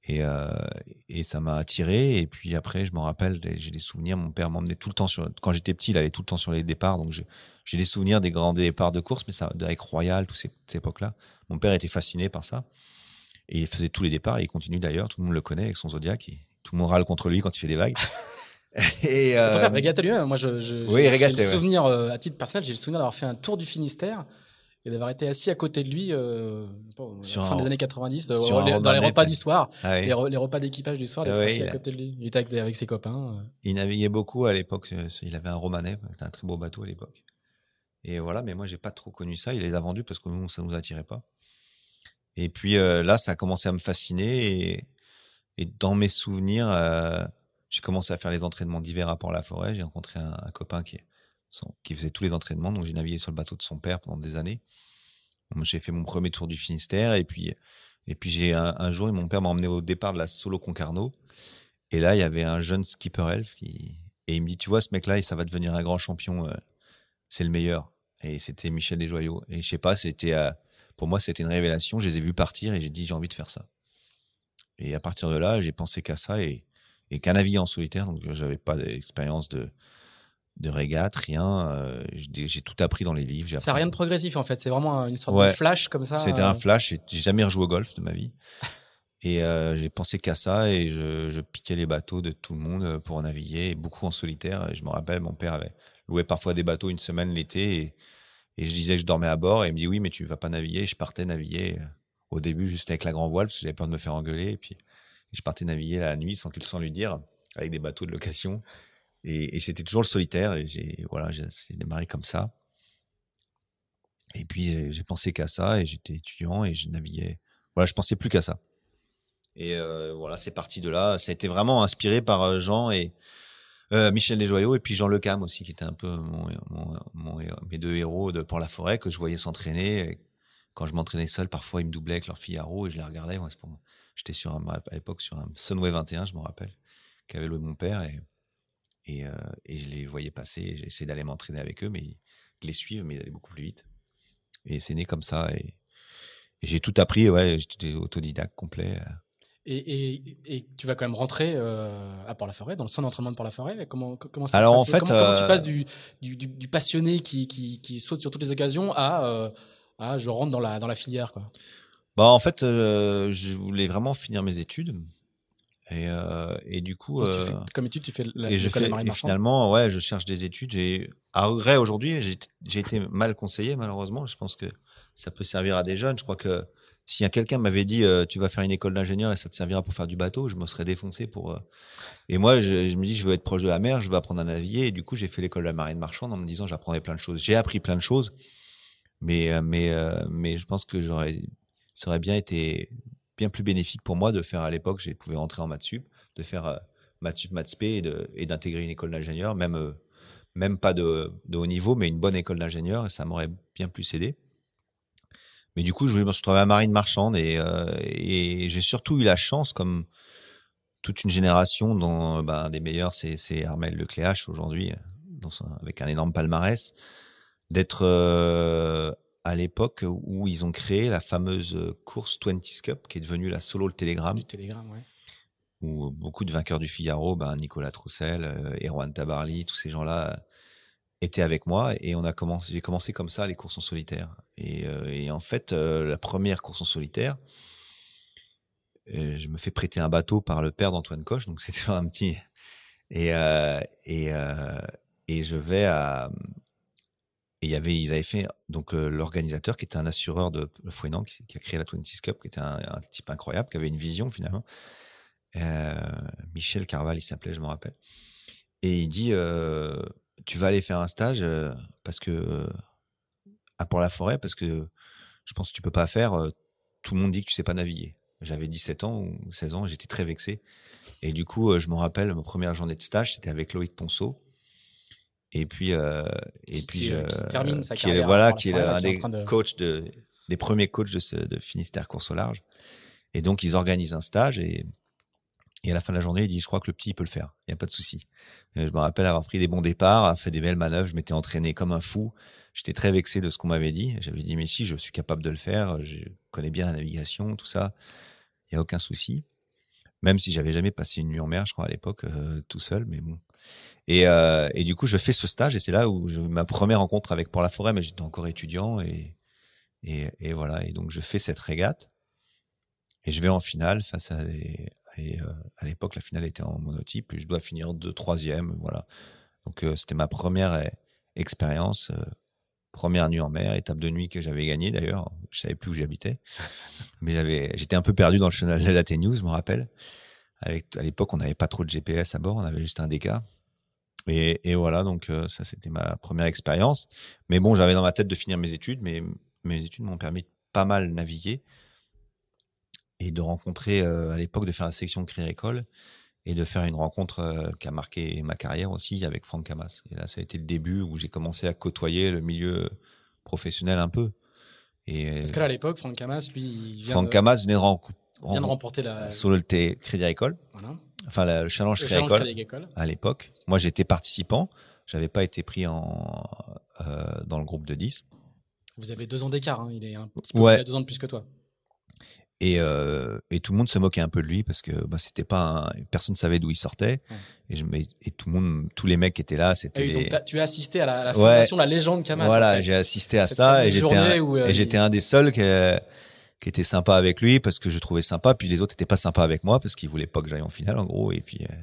Et, et ça m'a attiré. Et puis après, je me rappelle, j'ai des souvenirs. Mon père m'emmenait tout le temps sur. Quand j'étais petit, il allait tout le temps sur les départs. Donc j'ai des souvenirs des grands départs de course, mais ça, avec Royal, toutes ces, ces époques-là. Mon père était fasciné par ça. Et il faisait tous les départs. Et il continue d'ailleurs. Tout le monde le connaît avec son Zodiac. Et tout le monde râle contre lui quand il fait des vagues. (laughs) et euh... Régate lui-même. Moi, je, oui, le souvenir, euh, à titre personnel, j'ai le souvenir d'avoir fait un tour du Finistère et d'avoir été assis à côté de lui euh, bon, sur fin un, des années 90 euh, les, dans les repas du soir, ah oui. les, re, les, repas d'équipage du soir, d'être ah oui, assis à côté de lui. Il était avec, avec ses copains. Euh. Il naviguait beaucoup à l'époque. Euh, il avait un romanet, c'était un très beau bateau à l'époque. Et voilà, mais moi j'ai pas trop connu ça. Il les a vendus parce que nous ça nous attirait pas. Et puis euh, là, ça a commencé à me fasciner et, dans mes souvenirs, euh, j'ai commencé à faire les entraînements d'hiver à Port-la-Forêt. J'ai rencontré un, copain qui faisait tous les entraînements. Donc j'ai navigué sur le bateau de son père pendant des années. J'ai fait mon premier tour du Finistère et puis et puis j'ai un, jour mon père m'a emmené au départ de la Solo Concarneau et là il y avait un jeune skipper elf qui et il me dit tu vois ce mec là ça va devenir un grand champion euh, c'est le meilleur et c'était Michel Desjoyaux et je sais pas c'était pour moi c'était une révélation je les ai vus partir et j'ai dit j'ai envie de faire ça et à partir de là j'ai pensé qu'à ça et et qu'à naviguer en solitaire donc j'avais pas d'expérience de de régate, rien. Euh, j'ai tout appris dans les livres. C'est rien de progressif en fait. C'est vraiment une sorte ouais. de flash comme ça. C'était un flash. J'ai jamais rejoué au golf de ma vie. (laughs) et euh, j'ai pensé qu'à ça et je, je, piquais les bateaux de tout le monde euh, pour naviguer, beaucoup en solitaire. Et je me rappelle, mon père avait loué parfois des bateaux une semaine l'été et, et, je disais que je dormais à bord et il me dit oui, mais tu vas pas naviguer. Je partais naviguer euh, au début juste avec la grand voile parce que j'avais peur de me faire engueuler. Et puis je partais naviguer la nuit sans, sans lui dire avec des bateaux de location. Et, c'était toujours le solitaire. Et voilà, j'ai démarré comme ça. Et puis j'ai pensé qu'à ça. Et j'étais étudiant et je naviguais. Voilà, je pensais plus qu'à ça. Et euh, voilà, c'est parti de là. Ça a été vraiment inspiré par euh, Jean et euh, Michel Desjoyaux et puis Jean Lecam aussi, qui était un peu mes deux héros de Pour la forêt que je voyais s'entraîner. Quand je m'entraînais seul, parfois ils me doublaient avec leur Figaro et je les regardais. J'étais sur à l'époque sur un Sunway 21, je me rappelle, qu'avait loué mon père et et, euh, je les voyais passer. Essayé d'aller m'entraîner avec eux, mais de les suivre, mais ils allaient beaucoup plus vite. Et c'est né comme ça. Et, et j'ai tout appris. Ouais, j'étais autodidacte complet. euh. Et, et, et, tu vas quand même rentrer euh, à Port-la-Forêt, dans le centre d'entraînement de Port-la-Forêt. Comment, comment ça Alors se passe en fait, comment, comment tu passes du, du, du, du passionné qui, qui, qui, saute sur toutes les occasions à, euh, à je rentre dans la, dans la filière quoi? Bah en fait, euh, je voulais vraiment finir mes études. Et, euh, et du coup, euh, fais, comme étude, tu fais la, et je fais, et finalement, ouais, je cherche des études. Et à regret aujourd'hui, j'ai été mal conseillé malheureusement. Je pense que ça peut servir à des jeunes. Je crois que si quelqu'un m'avait dit euh, tu vas faire une école d'ingénieur et ça te servira pour faire du bateau, je me serais défoncé pour. Euh... Et moi, je, me dis je veux être proche de la mer, je veux apprendre à naviguer. Et du coup, j'ai fait l'école de la marine marchande en me disant j'apprendrai plein de choses. J'ai appris plein de choses, mais euh, mais mais je pense que j'aurais ça aurait bien été bien plus bénéfique pour moi de faire à l'époque, j'ai pouvais rentrer en maths sup, de faire maths sup, maths spé et d'intégrer une école d'ingénieur, même même pas de, de, haut niveau, mais une bonne école d'ingénieur, et ça m'aurait bien plus aidé. Mais du coup, je me suis trouvé à marine marchande et, euh, et j'ai surtout eu la chance, comme toute une génération dont ben, des meilleurs, c'est Armel Lecléache aujourd'hui, avec un énorme palmarès, d'être euh, à l'époque où ils ont créé la fameuse course 20 Cup, qui est devenue la solo le Télégramme. Du Télégramme, ouais. Où beaucoup de vainqueurs du Figaro, ben Nicolas Troussel, euh, Erwan Tabarly, tous ces gens-là était avec moi et on a commencé, j'ai commencé comme ça les courses en solitaire. Et, et en fait, la première course en solitaire, je me fais prêter un bateau par le père d'Antoine Coche, donc (laughs) c'était un petit et et et je vais à et y avait, ils avaient fait donc l'organisateur qui était un assureur de Fouenan qui, a créé la 26 Cup, qui était un, un, type incroyable, qui avait une vision finalement. Euh, Michel Carval, il s'appelait, je me rappelle. Et il dit, euh, tu vas aller faire un stage parce que à pour la forêt, parce que je pense que tu peux pas faire. tout le monde dit que tu sais pas naviguer. J'avais 17 ans ou 16 ans, j'étais très vexé. Et du coup, je me rappelle, ma première journée de stage, c'était avec Loïc Ponceau et puis euh, et puis qui, je, qui termine sa qui carrière est voilà qui est un des de- coachs de des premiers coachs de, ce, de Finistère course au large et donc ils organisent un stage et et à la fin de la journée il dit je crois que le petit il peut le faire. Il y a pas de souci. Et je me rappelle avoir pris des bons départs fait des belles manœuvres je m'étais entraîné comme un fou. J'étais très vexé de ce qu'on m'avait dit. J'avais dit mais si je suis capable de le faire je connais bien la navigation tout ça. Il y a aucun souci. Même si j'avais jamais passé une nuit en mer je crois à l'époque euh, tout seul mais bon. Et, euh, et du coup, je fais ce stage et c'est là où je, ma première rencontre avec Pour la Forêt, mais j'étais encore étudiant et voilà. Et donc, je fais cette régate et je vais en finale face à des, et, euh, à l'époque, la finale était en monotype et je dois finir de troisième. Voilà. Donc, euh, c'était ma première euh, expérience. euh, Première nuit en mer, étape de nuit que j'avais gagnée d'ailleurs. Je savais plus où j'habitais, (laughs) mais j'avais, j'étais un peu perdu dans le chenal de la T-News, je me rappelle. Avec, à l'époque, on n'avait pas trop de GPS à bord, on avait juste un DK. Et, et voilà, donc ça c'était ma première expérience. Mais bon, j'avais dans ma tête de finir mes études, mais mes études m'ont permis de pas mal naviguer et de rencontrer euh, à l'époque de faire la section Cri École et de faire une rencontre euh, qui a marqué ma carrière aussi avec Franck Camas. Et là, ça a été le début où j'ai commencé à côtoyer le milieu professionnel un peu. Et Parce que là, à l'époque, Franck Camas, lui, il vient, Franck de, Camas venait de, vient de remporter la, sur le T- Crédit Agricole, voilà, enfin le challenge le Crédit Challenge Agricole Crédit Agricole. à l'époque. Moi, j'étais participant. J'avais pas été pris en euh, dans le groupe de 10. Vous avez deux ans d'écart. hein, Il est un petit peu, Ouais. il a deux ans de plus que toi. Et, euh, et tout le monde se moquait un peu de lui parce que bah, c'était pas un- personne savait d'où il sortait. Ouais. Et, je, et tout le monde, tous les mecs qui étaient là, c'était donc, t'as- tu as assisté à la, à la Ouais. fondation de la légende Camas. en voilà, fait. j'ai assisté à Cette ça et j'étais un, où, euh, et j'étais il- un des seuls qui, qui était sympa avec lui parce que je trouvais sympa. Puis les autres étaient pas sympas avec moi parce qu'ils voulaient pas que j'aille en finale en gros. Et puis euh,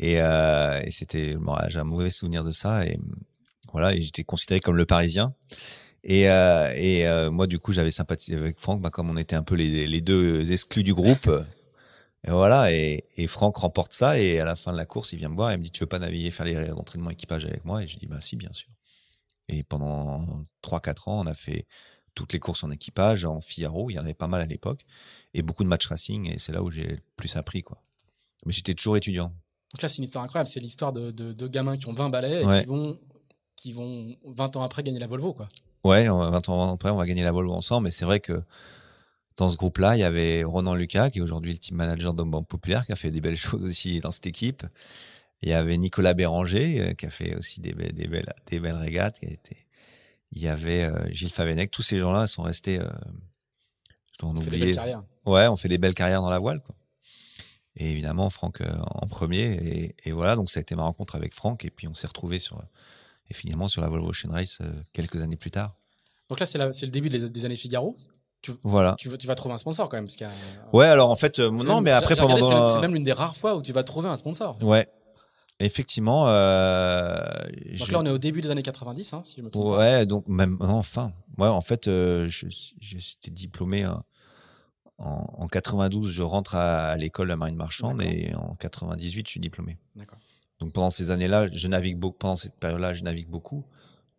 et, euh, et c'était bon, j'ai un mauvais souvenir de ça et voilà. Et j'étais considéré comme le Parisien. Et, euh, et euh, moi, du coup, j'avais sympathisé avec Franck, bah, comme on était un peu les, les deux exclus du groupe. Et voilà, et, et Franck remporte ça, et à la fin de la course, il vient me voir et il me dit, tu veux pas naviguer, faire les entraînements équipage avec moi? Et je dis, bah si, bien sûr. Et pendant 3-4 ans, on a fait toutes les courses en équipage, en Figaro, il y en avait pas mal à l'époque, et beaucoup de match racing, et c'est là où j'ai le plus appris, quoi. Mais j'étais toujours étudiant. Donc là, c'est une histoire incroyable. C'est l'histoire de, de, de gamins qui ont 20 balais et Ouais. qui vont, qui vont 20 ans après gagner la Volvo, quoi. Ouais, on va- 20 ans après, on va gagner la Volvo ensemble, mais c'est vrai que dans ce groupe-là, il y avait Ronan Lucas, qui est aujourd'hui le team manager de Banque Populaire, qui a fait des belles (laughs) choses aussi dans cette équipe. Il y avait Nicolas Béranger, euh, qui a fait aussi des belles, des belles, des belles régates. Qui a été... Il y avait euh, Gilles Favenec. Tous ces gens-là sont restés. Euh... Je dois en On fait des oublier. belles carrières. Ouais, on fait des belles carrières dans la voile. Quoi. Et évidemment, Franck euh, en premier. Et, et voilà, donc ça a été ma rencontre avec Franck. Et puis on s'est retrouvés sur, et finalement sur la Volvo Ocean Race euh, quelques années plus tard. Donc là, c'est le début des, des années Figaro. Voilà. Tu, vas- tu vas trouver un sponsor quand même. Parce qu'il y a- Ouais, alors en fait, euh, non, même- mais après pendant. c'est même- l'une des rares fois où tu vas trouver un sponsor. Ouais. Effectivement. Euh, Donc là, on est au début des années 90, hein, si je me trompe pas. Ouais, donc même enfin, ouais, en fait, euh, j'étais diplômé hein, en, en 92, je rentre à, l'école de la marine marchande et en 98, je suis diplômé. D'accord. Donc pendant ces années-là, je navigue beaucoup. Pendant cette période-là, je navigue beaucoup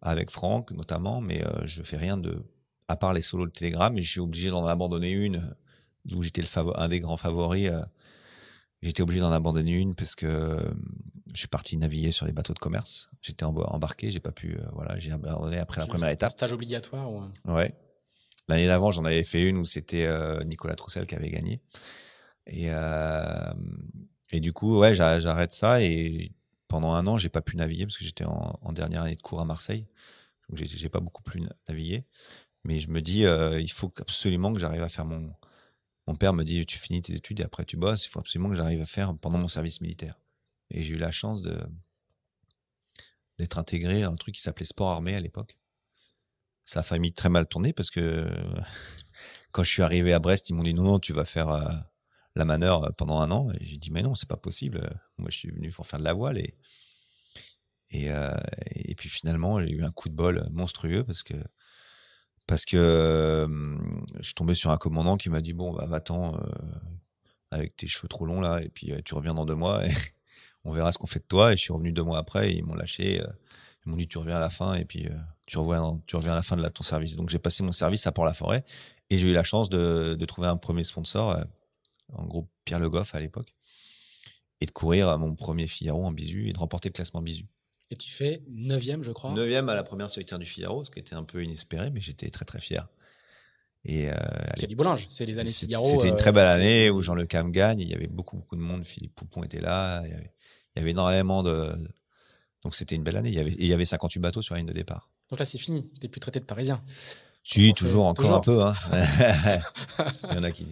avec Franck notamment, mais euh, je fais rien de à part les solos de Télégramme. Et je suis obligé d'en abandonner une euh, où j'étais le un des grands favoris. euh, J'étais obligé d'en abandonner une parce que euh, je suis parti naviguer sur les bateaux de commerce. J'étais emb- embarqué, j'ai pas pu. euh, voilà, j'ai abandonné après la première étape. Stage obligatoire. ou un- Ouais. L'année d'avant, j'en avais fait une où c'était euh, Nicolas Troussel qui avait gagné. Et, et du coup, ouais, j'a- j'arrête ça. Et pendant un an, j'ai pas pu naviguer parce que j'étais en, dernière année de cours à Marseille. Donc, j'ai- pas beaucoup pu na- naviguer. Mais je me dis, euh, il faut absolument que j'arrive à faire mon. Mon père me dit, tu finis tes études et après tu bosses. Il faut absolument que j'arrive à faire pendant mon service militaire. Et j'ai eu la chance d'être intégré à un truc qui s'appelait Sport Armé à l'époque. Ça a failli très mal tourner parce que (laughs) quand je suis arrivé à Brest, ils m'ont dit non, non, tu vas faire euh, la manœuvre pendant un an. J'ai dit, mais non, c'est pas possible. Moi, je suis venu pour faire de la voile. Et, et, euh, puis finalement, j'ai eu un coup de bol monstrueux parce que parce que euh, je suis tombé sur un commandant qui m'a dit bon bah va-t'en euh, avec tes cheveux trop longs là et puis tu reviens dans deux mois et (laughs) on verra ce qu'on fait de toi et je suis revenu deux mois après et ils m'ont lâché ils m'ont dit tu reviens à la fin et puis tu reviens tu reviens à la fin de la, ton service donc j'ai passé mon service à Port-la-Forêt et j'ai eu la chance de trouver un premier sponsor en gros Pierre Le Goff à l'époque et de courir à mon premier Figaro en bisu et de remporter le classement bisu et tu fais 9e, je crois. 9e à la première solitaire du Figaro, ce qui était un peu inespéré, mais j'étais très très fier. Et euh, Kelly Boulinge, c'est les années Figaro. C'était une très belle euh, année où Jean Le Cam gagne. Il y avait beaucoup beaucoup de monde. Philippe Poupon était là. Il y avait, il y avait énormément de. Donc c'était une belle année. Il y avait, il y avait 58 bateaux sur la ligne de départ. Donc là c'est fini. T'es plus traité de Parisien. Si, toujours, encore un peu. Hein. (laughs) il y en a qui,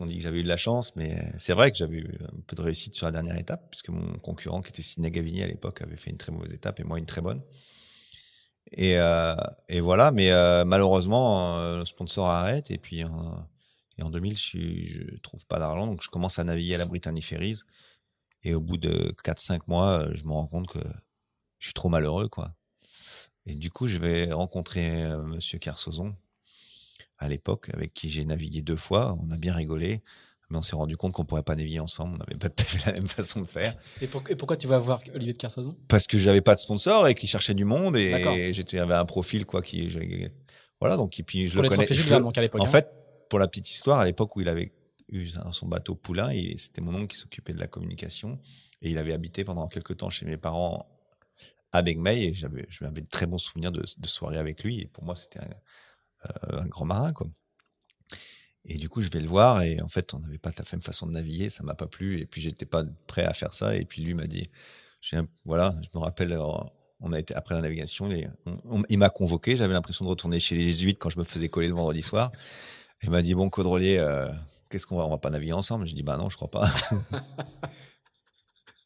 on dit que j'avais eu de la chance, mais c'est vrai que j'avais eu un peu de réussite sur la dernière étape, puisque mon concurrent, qui était Sidney Gavini à l'époque, avait fait une très mauvaise étape et moi une très bonne. Et, euh, voilà, mais euh, malheureusement, euh, le sponsor arrête et puis et en 2000, je, je trouve pas d'argent, donc je commence à naviguer à la Britannia Ferries. Et au bout de 4-5 mois, je me rends compte que je suis trop malheureux, quoi. Et du coup, je vais rencontrer Monsieur Kersozon, à l'époque, avec qui j'ai navigué deux fois. On a bien rigolé, mais on s'est rendu compte qu'on pourrait pas naviguer ensemble. On n'avait pas (laughs) la même façon de faire. Et, pourquoi tu vas voir Olivier de Kersauzon Parce que j'avais pas de sponsor et qu'il cherchait du monde et j'étais avait un profil quoi qui voilà donc et puis je pour le connais. Je à l'époque. En hein. fait, pour la petite histoire, à l'époque où il avait eu son bateau Poulain, c'était mon oncle qui s'occupait de la communication et il avait habité pendant quelques temps chez mes parents à Begmey et j'avais je m'avais de très bons souvenirs de, de soirées avec lui et pour moi c'était un, euh, un grand marin, quoi. Et du coup, je vais le voir et en fait, on n'avait pas la même façon de naviguer, ça m'a pas plu et puis j'étais pas prêt à faire ça et puis lui m'a dit, voilà, je me rappelle, euh, on a été après la navigation, il m'a convoqué, j'avais l'impression de retourner chez les jésuites quand je me faisais coller le vendredi soir. (laughs) Il m'a dit bon, Caudrelier, euh, qu'est-ce qu'on va, on va pas naviguer ensemble? Je dis bah non, je crois pas. (laughs)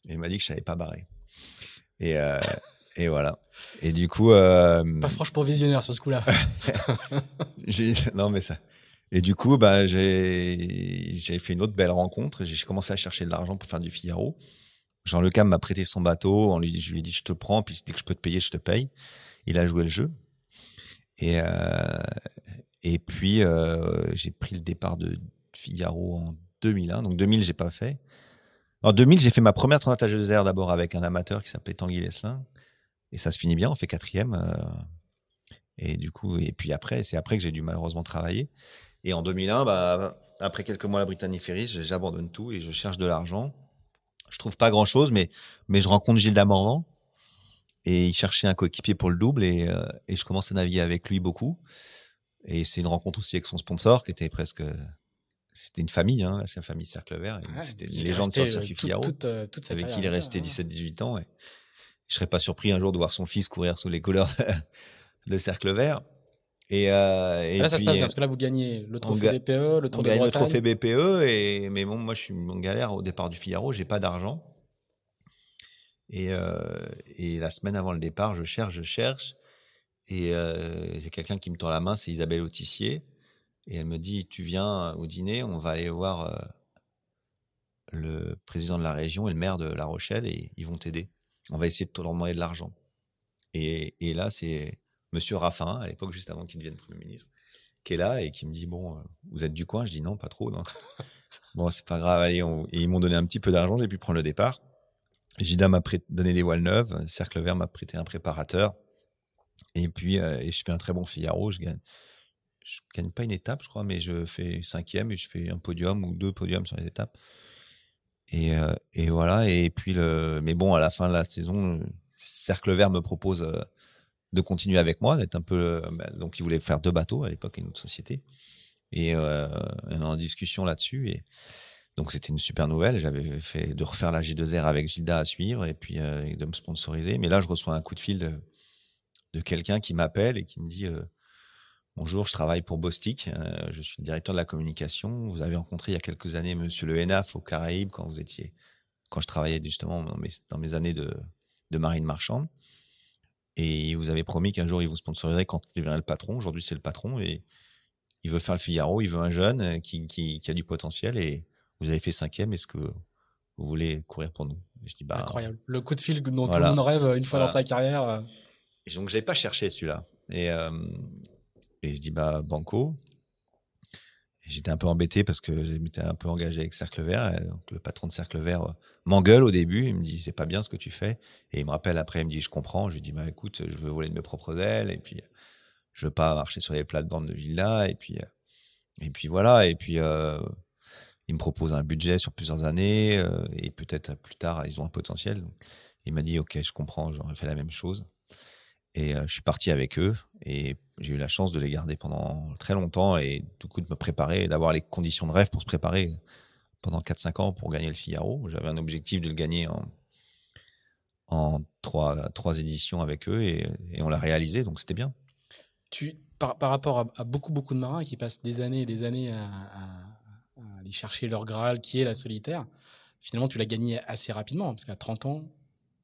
et il m'a dit que je savais pas barrer. Et et voilà. Et du coup. Euh, Pas franchement visionnaire sur ce coup-là. (laughs) non, mais ça. Et du coup, bah, j'ai fait une autre belle rencontre. J'ai commencé à chercher de l'argent pour faire du Figaro. Jean Le Cam m'a prêté son bateau. On lui, je lui ai dit, je te prends. Puis dès que je peux te payer, je te paye. Il a joué le jeu. Et, euh, et puis, euh, j'ai pris le départ de Figaro en 2001. Donc 2000, j'ai pas fait. En 2000, j'ai fait ma première de air d'abord avec un amateur qui s'appelait Tanguy Leslin. Et ça se finit bien, on fait quatrième. Euh, et du coup, et puis après, c'est après que j'ai dû malheureusement travailler. Et en 2001, bah, après quelques mois à la Britannie Ferries, j'abandonne tout et je cherche de l'argent. Je trouve pas grand chose, mais, mais je rencontre Gilles Damorvan et il cherchait un coéquipier pour le double et, euh, et je commence à naviguer avec lui beaucoup. Et c'est une rencontre aussi avec son sponsor qui était presque c'était une famille, hein, c'est la famille Cercle Vert. c'était une légende sur le circuit Figaro. avec qui il est resté 17-18 ans. Et, je serais pas surpris un jour de voir son fils courir sous les couleurs (laughs) de Cercle Vert. Et, euh, et là, ça se passe bien, parce que là, vous gagnez le trophée BPE, le Tour de Bretagne. le trophée BPE, et, mais bon, moi, je suis en galère au départ du Figaro, j'ai pas d'argent. Et, euh, et la semaine avant le départ, je cherche, je cherche, et euh, j'ai quelqu'un qui me tend la main, c'est Isabelle Autissier, et elle me dit, tu viens au dîner, on va aller voir euh, le président de la région et le maire de La Rochelle, et ils vont t'aider on va essayer de leur demander de l'argent. Et, là, c'est Monsieur Raffin, à l'époque, juste avant qu'il devienne Premier ministre, qui est là et qui me dit Bon, euh, vous êtes du coin? Je dis Non, pas trop. Non. (laughs) bon, c'est pas grave, allez. Et ils m'ont donné un petit peu d'argent, j'ai pu prendre le départ. Gida m'a donné des voiles neuves, Cercle Vert m'a prêté un préparateur. Et puis, euh, et je fais un très bon Figaro. Je gagne, je gagne pas une étape, je crois, mais je fais cinquième et je fais un podium ou deux podiums sur les étapes. Et, euh, et voilà. Et puis le, mais bon, à la fin de la saison, Cercle Vert me propose euh, de continuer avec moi, d'être un peu. Bah, donc, il voulait faire deux bateaux à l'époque, une autre société. Et euh, on en discussion là-dessus. Et donc, c'était une super nouvelle. J'avais fait de refaire la G2R avec Gilda à suivre et puis euh, de me sponsoriser. Mais là, je reçois un coup de fil de, de quelqu'un qui m'appelle et qui me dit euh, Bonjour, je travaille pour Bostik. Euh, je suis le directeur de la communication. Vous avez rencontré il y a quelques années Monsieur Le Henaf aux Caraïbes quand vous étiez, quand je travaillais justement dans mes, dans mes années de, de marine marchande. Et il vous avait promis qu'un jour, il vous sponsoriserait quand il deviendrait le patron. Aujourd'hui, c'est le patron et il veut faire le Figaro. Il veut un jeune euh, qui, qui, qui a du potentiel et vous avez fait cinquième. Est-ce que vous voulez courir pour nous? Je dis, bah, Incroyable. Le coup de fil dont tout le monde rêve une fois dans sa carrière. Euh. Et donc, j'avais pas cherché celui-là. Et, euh, et je dis, bah, Banco. J'étais un peu embêté parce que j'étais un peu engagé avec Cercle Vert. Donc, le patron de Cercle Vert euh, m'engueule au début. Il me dit, c'est pas bien ce que tu fais. Et il me rappelle après, il me dit, je comprends. Je lui dis, bah, écoute, je veux voler de mes propres ailes. Et puis, je veux pas marcher sur les plates-bandes de Villa. Et puis, et puis voilà. Et puis, il me propose un budget sur plusieurs années euh, et peut-être plus tard, ils ont un potentiel. il m'a dit, OK, je comprends, j'aurais fait la même chose. Et euh, je suis parti avec eux et j'ai eu la chance de les garder pendant très longtemps et du coup de me préparer, d'avoir les conditions de rêve pour se préparer pendant 4-5 ans pour gagner le Figaro. J'avais un objectif de le gagner en, en trois, trois éditions avec eux et, on l'a réalisé, donc c'était bien. Tu, par, par rapport à, beaucoup, beaucoup de marins qui passent des années et des années à aller chercher leur Graal qui est la solitaire. Finalement, tu l'as gagné assez rapidement, parce qu'à 30 ans,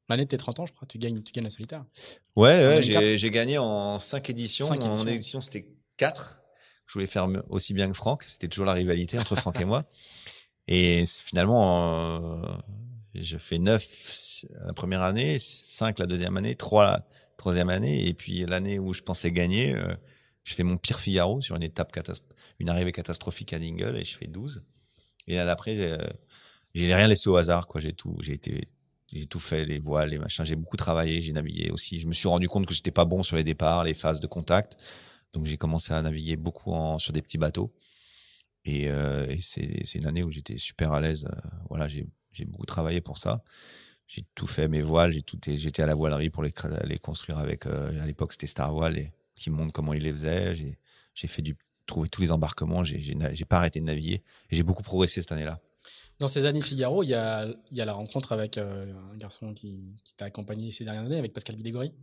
l'année de tes 30 ans, je crois, tu gagnes, tu gagnes la solitaire. Ouais, j'ai gagné en 5 éditions. En édition, c'était 4. Je voulais faire aussi bien que Franck. C'était toujours la rivalité entre Franck et moi. (laughs) Et finalement, euh, je fais 9 la première année, 5 la deuxième année, 3 la troisième année. Et puis l'année où je pensais gagner, euh, je fais mon pire Figaro sur une étape une arrivée catastrophique à Dingle et je fais 12. Et là, après, j'ai rien laissé au hasard, quoi. J'ai tout, j'ai été, j'ai tout fait, les voiles, les machins. J'ai beaucoup travaillé, j'ai navigué aussi. Je me suis rendu compte que j'étais pas bon sur les départs, les phases de contact. Donc, j'ai commencé à naviguer beaucoup sur des petits bateaux. Et, euh, c'est une année où j'étais super à l'aise. Euh, voilà, j'ai beaucoup travaillé pour ça. J'ai tout fait, mes voiles, j'étais à la voilerie pour les, les construire avec, euh, à l'époque, c'était Star Voile qui montre comment il les faisait. J'ai fait du, trouver tous les embarquements. J'ai pas arrêté de naviguer. Et j'ai beaucoup progressé cette année-là. Dans ces années Figaro, il y a, y a la rencontre avec euh, un garçon qui, qui t'a accompagné ces dernières années, avec Pascal Bidégory.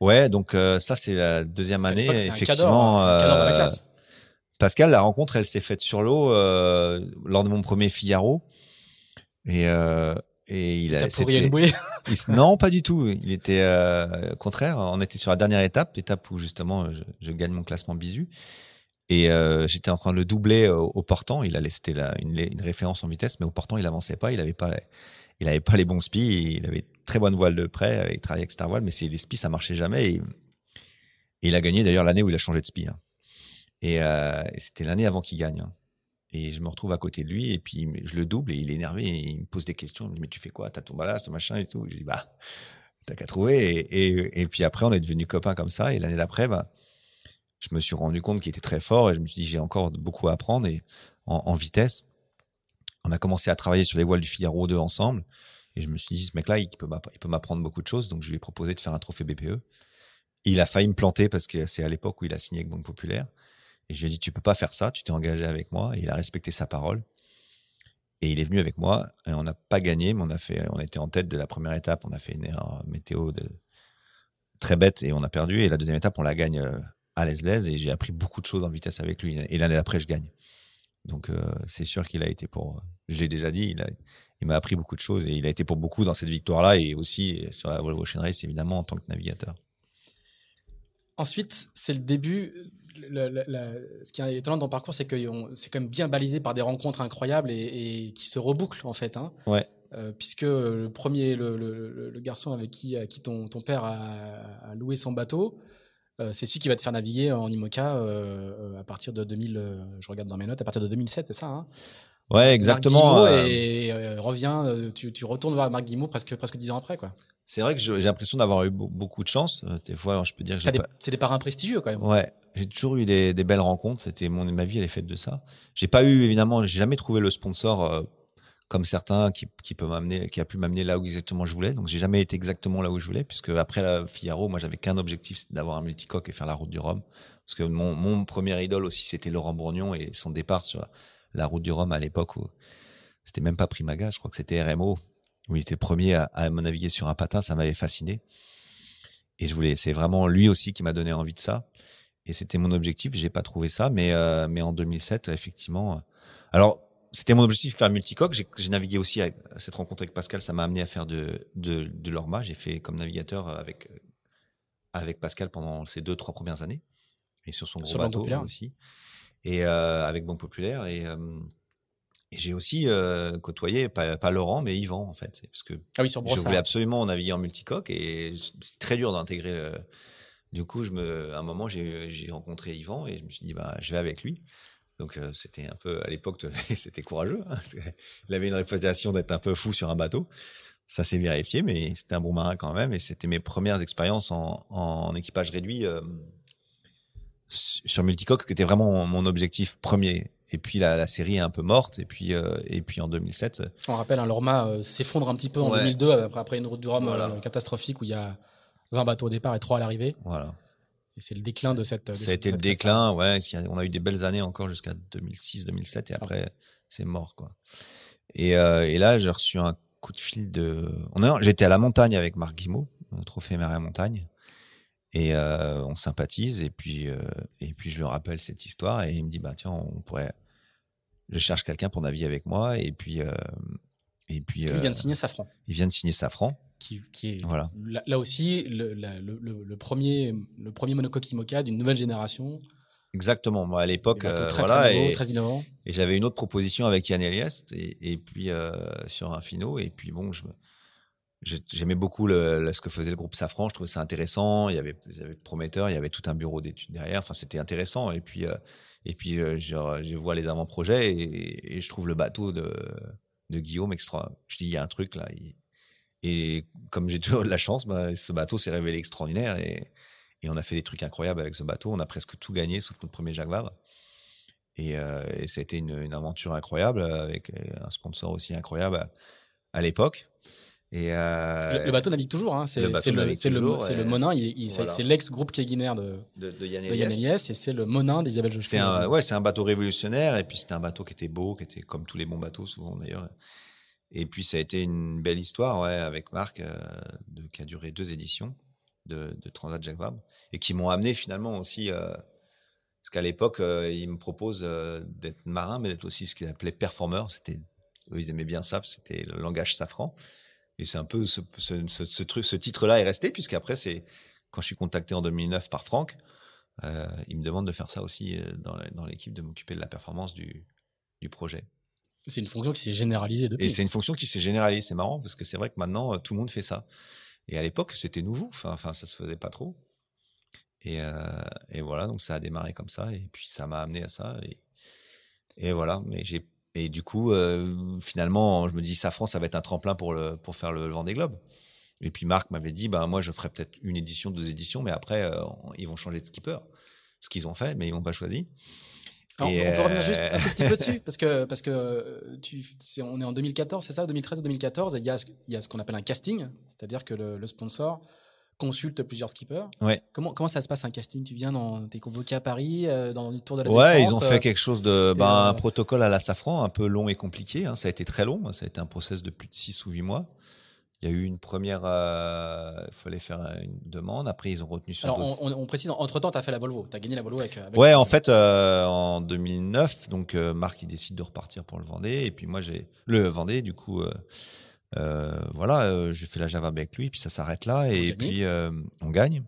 Ouais, donc euh, ça, c'est la deuxième année. effectivement, cadre, la euh, classe. Pascal, la rencontre, elle s'est faite sur l'eau lors de mon premier Figaro. Et, et il a. non, pas du tout. Il était contraire. On était sur la dernière étape, étape où justement je, gagne mon classement bisu. Et euh, j'étais en train de le doubler au, portant. Il allait, c'était une, une, référence en vitesse, mais au portant il avançait pas. Il avait pas, il avait pas les bons spies. Il avait très bonne voile de près. Il travaillait avec Star Voile, mais les spies ça marchait jamais. Et, il a gagné d'ailleurs l'année où il a changé de spi. Hein. Et, euh, c'était l'année avant qu'il gagne. Hein. Et je me retrouve à côté de lui, et puis je le double, et il est énervé, il me pose des questions. Il me dit, mais tu fais quoi? T'as ton ballast, machin et tout. Je dis, bah, t'as qu'à trouver. Et, puis après, on est devenus copains comme ça. Et l'année d'après, bah, je me suis rendu compte qu'il était très fort, et je me suis dit, j'ai encore beaucoup à apprendre et en, vitesse. On a commencé à travailler sur les voiles du Figaro 2 ensemble. Et je me suis dit, ce mec-là, il peut m'apprendre beaucoup de choses. Donc, je lui ai proposé de faire un trophée BPE. il a failli me planter parce que c'est à l'époque où il a signé avec Banque Populaire. Et je lui ai dit, tu peux pas faire ça, tu t'es engagé avec moi. Et il a respecté sa parole. Et il est venu avec moi. Et on n'a pas gagné, mais on a fait, on était en tête de la première étape. On a fait une erreur météo très bête et on a perdu. Et la deuxième étape, on la gagne euh, à l'aise Et j'ai appris beaucoup de choses en vitesse avec lui. Et l'année d'après, je gagne. Donc, euh, c'est sûr qu'il a été pour, je l'ai déjà dit, il, il m'a appris beaucoup de choses et il a été pour beaucoup dans cette victoire-là et aussi sur la Volvo Ocean Race, évidemment, en tant que navigateur. Ensuite, c'est le début. ce qui est étonnant dans le parcours, c'est que c'est quand même bien balisé par des rencontres incroyables et, qui se rebouclent en fait. Hein. Ouais. Euh, puisque le premier, le, garçon avec qui, qui ton, ton père a, loué son bateau, c'est celui qui va te faire naviguer en IMOCA euh, à partir de 2000. je regarde dans mes notes, à partir de 2007, c'est ça hein? Ouais, exactement. et revient, tu, tu, retournes voir Marc Guimau presque presque dix ans après, quoi c'est vrai que j'ai l'impression d'avoir eu beaucoup de chance. Euh, des fois, je peux dire que c'est des parrains prestigieux quand même. Ouais, j'ai toujours eu des, belles rencontres. C'était mon ma vie, elle est faite de ça. J'ai pas eu évidemment, j'ai jamais trouvé le sponsor euh, comme certains qui, peut m'amener, qui a pu m'amener là où exactement je voulais. Donc j'ai jamais été exactement là où je voulais, puisque après la Figaro, moi j'avais qu'un objectif, c'était d'avoir un multicoque et faire la route du Rhum. Parce que mon, premier idole aussi, c'était Laurent Bourgnon et son départ sur la, route du Rhum à l'époque où c'était même pas Primaga, je crois que c'était RMO où il était premier à, à naviguer sur un patin, ça m'avait fasciné. Et je voulais, c'est vraiment lui aussi qui m'a donné envie de ça. Et c'était mon objectif. J'ai pas trouvé ça, mais euh, mais en 2007, effectivement. Euh, alors c'était mon objectif faire multicoque. J'ai navigué aussi avec cette rencontre avec Pascal. Ça m'a amené à faire de de, de l'orma. J'ai fait comme navigateur avec avec Pascal pendant ces deux, trois premières années. Et sur son gros Sur bateau aussi. Et euh, avec Banque Populaire. Et, euh, et j'ai aussi euh, côtoyé, pas, pas Laurent, mais Yvan, en fait. Parce que Ah oui, sur je Brossard. voulais absolument naviguer en multicoque et c'est très dur d'intégrer le. Du coup, je me, à un moment, j'ai j'ai rencontré Yvan et je me suis dit, bah, je vais avec lui. Donc, euh, c'était un peu, à l'époque, (laughs) c'était courageux. hein, Il avait une réputation d'être un peu fou sur un bateau. Ça s'est vérifié, mais c'était un bon marin quand même. Et c'était mes premières expériences en, en équipage réduit euh, su- sur multicoque, qui était vraiment mon objectif premier. Et puis la, la série est un peu morte. Et puis, euh, et puis en 2007, On rappelle, un Lorma euh, s'effondre un petit peu en Ouais. 2002 après, après une route du Rhum Voilà. euh, catastrophique où il y a 20 bateaux au départ et 3 à l'arrivée. voilà. Et c'est le déclin de cette. de Ça a été le déclin, ouais. On a eu des belles années encore jusqu'à 2006, 2007, et après, c'est mort, quoi. Et, euh, et là, j'ai reçu un coup de fil de. J'étais à la montagne avec Marc Guimau, au Trophée Mer et Montagne, et euh, on sympathise. Et puis, euh, et puis, je lui rappelle cette histoire, et il me dit, bah tiens, on pourrait. Je cherche quelqu'un pour naviguer avec moi, et puis. Euh, Et puis, Lui vient de euh, signer Safran. il vient de signer Safran. Qui, qui est Voilà. là, là aussi le, la- le, le- le premier, le premier monocoque IMOCA d'une nouvelle génération. Exactement. Moi, à l'époque, euh, très, voilà. et-. Et j'avais une autre proposition avec Yann Eliest et, et puis euh, sur un finot. Et puis bon, j'aimais beaucoup le, le- ce que faisait le groupe Safran. Je trouvais ça intéressant. Il y avait, il y avait prometteur. Il y avait tout un bureau d'études derrière. Enfin, c'était intéressant. Et puis, euh, et puis, euh, je, je vois les avant-projets et, et je trouve le bateau de, de Guillaume extra. Je dis, il y a un truc là. et comme j'ai toujours de la chance, bah, ce bateau s'est révélé extraordinaire et, on a fait des trucs incroyables avec ce bateau. On a presque tout gagné sauf notre premier Jacques euh, et ça a été une, aventure incroyable avec euh, un sponsor aussi incroyable à l'époque. Et euh, Le, le bateau navigue toujours. Hein. C'est le Monin. C'est- voilà. c'est l'ex-groupe Keguiner de, de, de Yann de Yann Eliès. Et c'est le Monin d'Isabelle Jospin. C'est un, ouais, c'est un bateau révolutionnaire et puis c'était un bateau qui était beau, qui était comme tous les bons bateaux souvent d'ailleurs. Et puis ça a été une belle histoire, ouais, avec Marc, euh, de, qui a duré deux éditions de, de Transat Jacques Vabre et qui m'ont amené finalement aussi, euh, parce qu'à l'époque ils me proposent d'être marin, mais d'être aussi ce qu'ils appelaient performeur. C'était, eux, ils aimaient bien ça, c'était le langage safran. Et c'est un peu ce, ce, ce, ce truc, ce titre-là est resté puisqu'après c'est quand je suis contacté en 2009 par Franck, euh, il me demande de faire ça aussi euh, dans, l'équipe, de m'occuper de la performance du, du projet. C'est une fonction qui s'est généralisée depuis. Et c'est une fonction qui s'est généralisée. C'est marrant parce que c'est vrai que maintenant, euh, tout le monde fait ça. Et à l'époque, c'était nouveau. Enfin, enfin, ça se faisait pas trop. Et, euh, et voilà, donc ça a démarré comme ça. Et puis ça m'a amené à ça. Et, et voilà. Mais j'ai et du coup, euh, finalement, je me dis, Safran, ça va être un tremplin pour le pour faire le Vendée Globe. Et puis Marc m'avait dit, ben moi, je ferai peut-être une édition, deux éditions, mais après, euh, ils vont changer de skipper. Ce qu'ils ont fait, mais ils m'ont pas choisi. Alors, Et, on peut revenir euh, juste un tout petit peu dessus, (laughs) parce que, parce que euh, tu, c'est- on est en 2014, c'est ça, 2013 ou 2014, et il y a, il y a ce qu'on appelle un casting, c'est-à-dire que le, le sponsor consulte plusieurs skippers. Ouais. Comment, comment ça se passe un casting? Tu viens, dans, t'es convoqué à Paris, euh, dans le tour de la Ouais, ils ont euh, fait quelque chose de, t'es, ben, euh, un protocole à la safran, un peu long et compliqué. hein. Ça a été très long. Ça a été un process de plus de 6 ou 8 mois. Il y a eu une première, euh, il fallait faire une demande. Après, ils ont retenu sur Alors, on, précise, entre-temps, tu as fait la Volvo, tu as gagné la Volvo avec... avec Ouais, en fait, euh, en 2009, donc euh, Marc il décide de repartir pour le Vendée, et puis moi j'ai le Vendée, du coup, euh, voilà, euh, j'ai fait la Java avec lui, puis ça s'arrête là, et puis euh, on gagne.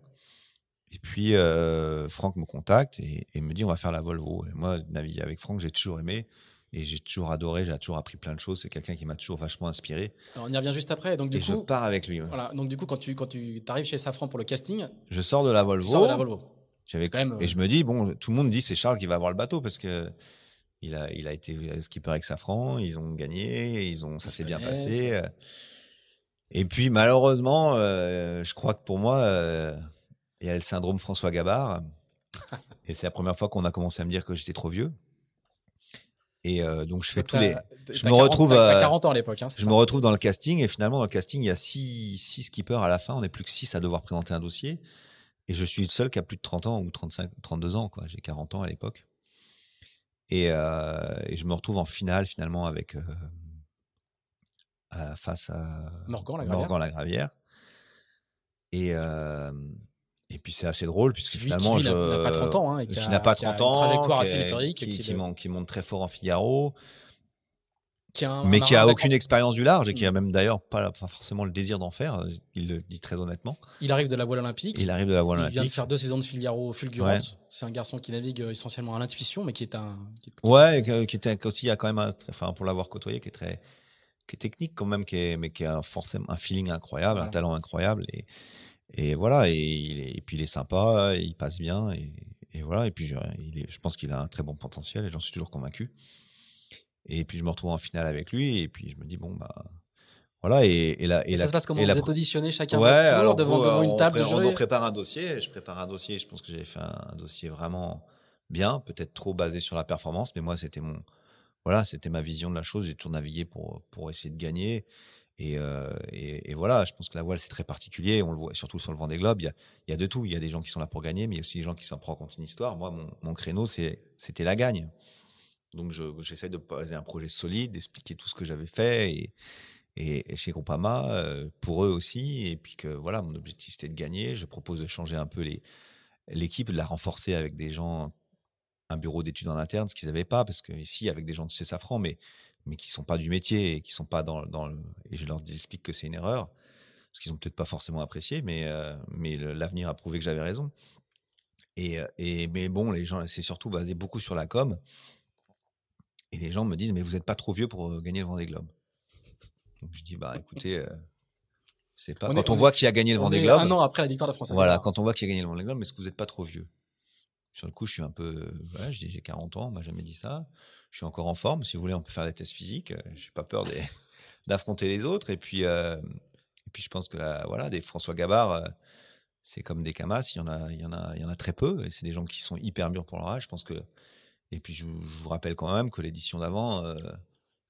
Et puis euh, Franck me contacte et, et me dit on va faire la Volvo. Et moi, naviguer avec Franck, j'ai toujours aimé et j'ai toujours adoré, j'ai toujours appris plein de choses. C'est quelqu'un qui m'a toujours vachement inspiré. Alors, on y revient juste après, donc du et je coup... pars avec lui. ouais. Voilà, donc du coup, quand tu, quand tu arrives chez Safran pour le casting, Je sors de la Volvo. sors de la Volvo. J'avais Quand même, et je me dis bon, tout le monde dit c'est Charles qui va avoir le bateau parce que il a il a été skipper avec Safran, ils ont gagné, ils ont ça s'est bien passé. euh. Et puis malheureusement, euh, je crois que pour moi, euh, il y a le syndrome François Gabard. (laughs) et c'est la première fois qu'on a commencé à me dire que j'étais trop vieux. Et euh, donc je fais tous les. je me 40 retrouve, t'as- t'as euh, 40 ans à l'époque. Hein, Je ça me retrouve dans le casting et finalement dans le casting il y a six, six skippers à la fin. On n'est plus que six à devoir présenter un dossier et je suis le seul qui a plus de 30 ans ou 35, 32 ans quoi. J'ai 40 ans à l'époque et, euh, et je me retrouve en finale finalement avec euh, à- face à Morgan, la Gravière. Morgan Lagravière. Et euh, et puis c'est assez drôle puisque lui- finalement qui, je n'a pas 30 ans. hein, et qui a- n'a pas qui a 30 une ans, trajectoire qui, assez est- météorique. qui, qui qui le- monte, qui monte très fort en Figaro. Qui a un- mais un qui a aucune expérience du large et qui Mm. a même d'ailleurs pas, pas forcément le désir d'en faire. euh, Il le dit très honnêtement. Il arrive de la voile olympique. Il arrive de la voile Il vient de olympique. faire deux saisons de Figaro fulgurantes. C'est un garçon qui navigue euh, essentiellement à l'intuition, mais qui est un. qui est- Ouais, qui était aussi, a quand même un, enfin, pour l'avoir côtoyé, qui est très, qui est technique quand même, qui est, mais qui a forcément un feeling incroyable, Voilà. un talent incroyable. Et, et voilà, et, est, puis il est sympa, il passe bien, et, et voilà. Et puis je, il est, je pense qu'il a un très bon potentiel, et j'en suis toujours convaincu. Et puis je me retrouve en finale avec lui, et puis je me dis bon bah voilà. Et, et la, et Et ça la- se passe comment? et Vous la êtes auditionné chacun Ouais, alors devant, vous, devant euh, une table de on, jury on prépare un dossier. Je prépare un dossier. Je pense que j'ai fait un, un dossier vraiment bien, peut-être trop basé sur la performance, mais moi c'était mon, voilà, c'était ma vision de la chose. J'ai toujours navigué pour pour essayer de gagner. Et, euh, et, et voilà, je pense que la voile c'est très particulier. On le voit surtout sur le Vendée Globe. Il y a, il y a de tout. Il y a des gens qui sont là pour gagner, mais il y a aussi des gens qui s'en racontent une histoire. Moi, mon, mon créneau c'est c'était la gagne. Donc je- j'essaie de poser un projet solide, d'expliquer tout ce que j'avais fait et, chez Groupama euh, pour eux aussi. Et puis que voilà, mon objectif c'était de gagner. Je propose de changer un peu l'équipe, de la renforcer avec des gens, un bureau d'études en interne, ce qu'ils n'avaient pas, parce que ici avec des gens de chez Safran, mais mais qui sont pas du métier et qui sont pas dans dans et je leur explique que c'est une erreur parce qu'ils ont peut-être pas forcément apprécié, mais euh, mais l'avenir a prouvé que j'avais raison. Et, euh, et mais bon, les gens, c'est surtout basé beaucoup sur la com. Et les gens me disent, mais vous n'êtes pas trop vieux pour euh, gagner le Vendée Globe. Donc je dis, bah écoutez, euh, c'est pas. On est- quand on, on est- voit qui a gagné le Vendée Globe, un an après la victoire de France. voilà, quand on voit qui a gagné le Vendée Globe, est-ce que vous n'êtes pas trop vieux? Sur le coup, je suis un peu, euh, voilà, dis, j'ai 40 ans, on m'a jamais dit ça. Je suis encore en forme. Si vous voulez, on peut faire des tests physiques. Je n'ai pas peur (laughs) d'affronter les autres. Et puis, euh, et puis, je pense que là, voilà, des François Gabard, euh, c'est comme des Camas. Il y en a, il y en a, il y en a très peu. Et c'est des gens qui sont hyper mûrs pour leur âge. Je pense que. Et puis, je, vous- je vous rappelle quand même que l'édition d'avant, euh,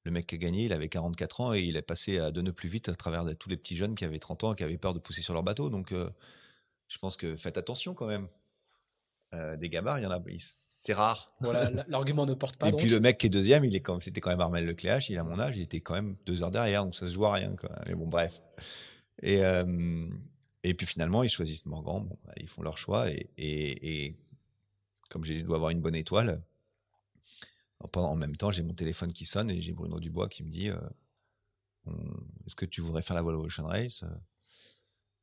le mec qui a gagné, il avait 44 ans et il est passé à deux nœuds plus vite à travers tous les petits jeunes qui avaient 30 ans et qui avaient peur de pousser sur leur bateau. Donc, euh, je pense que faites attention quand même. Euh, des gabards, il y en a, il- c'est rare. Voilà, (laughs) l'argument ne porte pas. Et donc. puis le mec qui est deuxième, il est quand c'était quand même Armel Lecléache, il a mon âge, il était quand même deux heures derrière, donc ça se joue à rien. Quoi. Mais bon, bref. Et, euh, et puis finalement, ils choisissent Morgan, bon, bah, ils font leur choix, et, et, et comme j'ai dit, je dois avoir une bonne étoile. En, même temps, j'ai mon téléphone qui sonne et j'ai Bruno Dubois qui me dit euh, Est-ce que tu voudrais faire la Volvo Ocean Race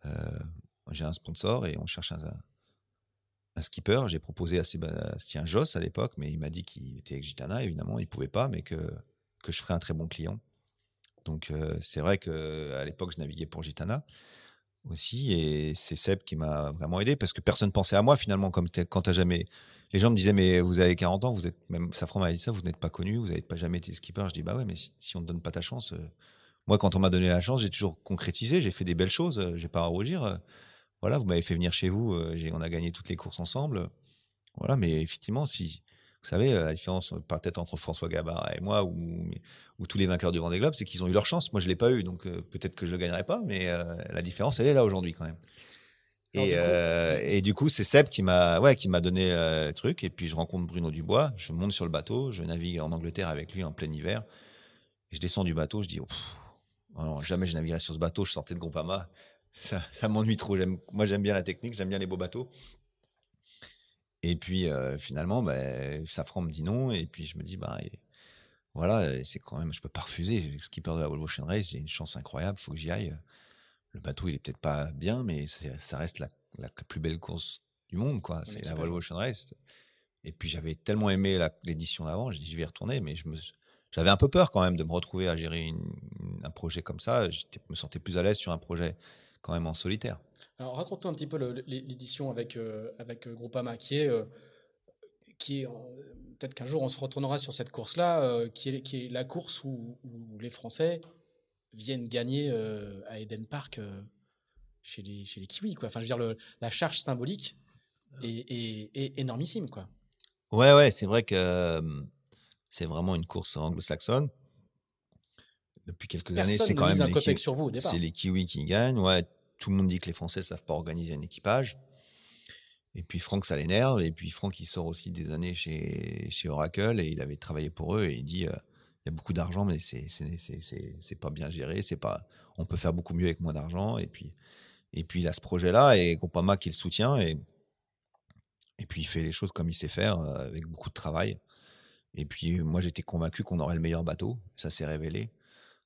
Euh, J'ai un sponsor et on cherche un, skipper. J'ai proposé à Sébastien Josse à l'époque, mais il m'a dit qu'il était avec Gitana, évidemment, il pouvait pas, mais que, que je ferais un très bon client. Donc euh, c'est vrai que à l'époque, je naviguais pour Gitana aussi, et c'est Seb qui m'a vraiment aidé parce que personne pensait à moi finalement, comme quand t'as jamais. Les gens me disaient mais vous avez 40 ans, vous êtes même Safran m'a dit ça, vous n'êtes pas connu, vous n'avez pas jamais été skipper. Je dis bah ouais, mais si, on ne donne pas ta chance, euh, moi quand on m'a donné la chance, j'ai toujours concrétisé, j'ai fait des belles choses, euh, j'ai pas à rougir. euh, voilà, vous m'avez fait venir chez vous, euh, on a gagné toutes les courses ensemble. Voilà, mais effectivement, si vous savez, la différence peut-être entre François Gabard et moi ou, ou tous les vainqueurs du Vendée Globe, c'est qu'ils ont eu leur chance. Moi, je l'ai pas eu, donc peut-être que je le gagnerai pas, mais la différence, elle est là aujourd'hui quand même. Alors, Et, du coup- euh, et du coup, c'est Seb qui m'a, ouais, qui m'a donné euh, le truc. Et puis je rencontre Bruno Dubois. Je monte sur le bateau. Je navigue en Angleterre avec lui en plein hiver. Et je descends du bateau. Je dis, oh, pff, jamais je naviguerai sur ce bateau. Je sortais de Groupama. (laughs) Ça, ça m'ennuie trop. Moi, j'aime bien la technique. J'aime bien les beaux bateaux. Et puis euh, finalement, ben, Safran me dit non. Et puis je me dis, bah, et voilà, euh, c'est quand même, je peux pas refuser. Skipper de la Volvo Ocean Race, j'ai une chance incroyable. Faut que j'y aille. Le bateau, il est peut-être pas bien, mais ça reste la, la plus belle course du monde, quoi. C'est la Volvo. Ocean Race. Et puis j'avais tellement aimé l'édition d'avant, j'ai dit je vais y retourner, mais je me, j'avais un peu peur quand même de me retrouver à gérer une- un projet comme ça. Je me sentais plus à l'aise sur un projet quand même en solitaire. Alors raconte-nous un petit peu l'édition avec, euh, avec euh, Groupama, qui est, euh, qui est peut-être qu'un jour on se retournera sur cette course-là, euh, qui, est, qui est la course où, où les Français viennent gagner euh, à Eden Park euh, chez, les, chez les Kiwis. Quoi. Enfin, je veux dire, le- la charge symbolique est, est- est énormissime. Quoi. Ouais, ouais, c'est vrai que euh, c'est vraiment une course anglo-saxonne. Depuis quelques années, c'est ne quand même les, sur vous c'est les Kiwis qui gagnent. Ouais, tout le monde dit que les Français savent pas organiser un équipage. Et puis Franck, ça l'énerve. Et puis Franck, il sort aussi des années chez, chez Oracle et il avait travaillé pour eux et il dit euh, beaucoup d'argent, mais c'est pas bien géré. C'est pas on peut faire beaucoup mieux avec moins d'argent. Et puis et puis il a ce projet-là et Groupama qui le soutient et et puis il fait les choses comme il sait faire euh, avec beaucoup de travail. Et puis, moi, j'étais convaincu qu'on aurait le meilleur bateau. Ça s'est révélé.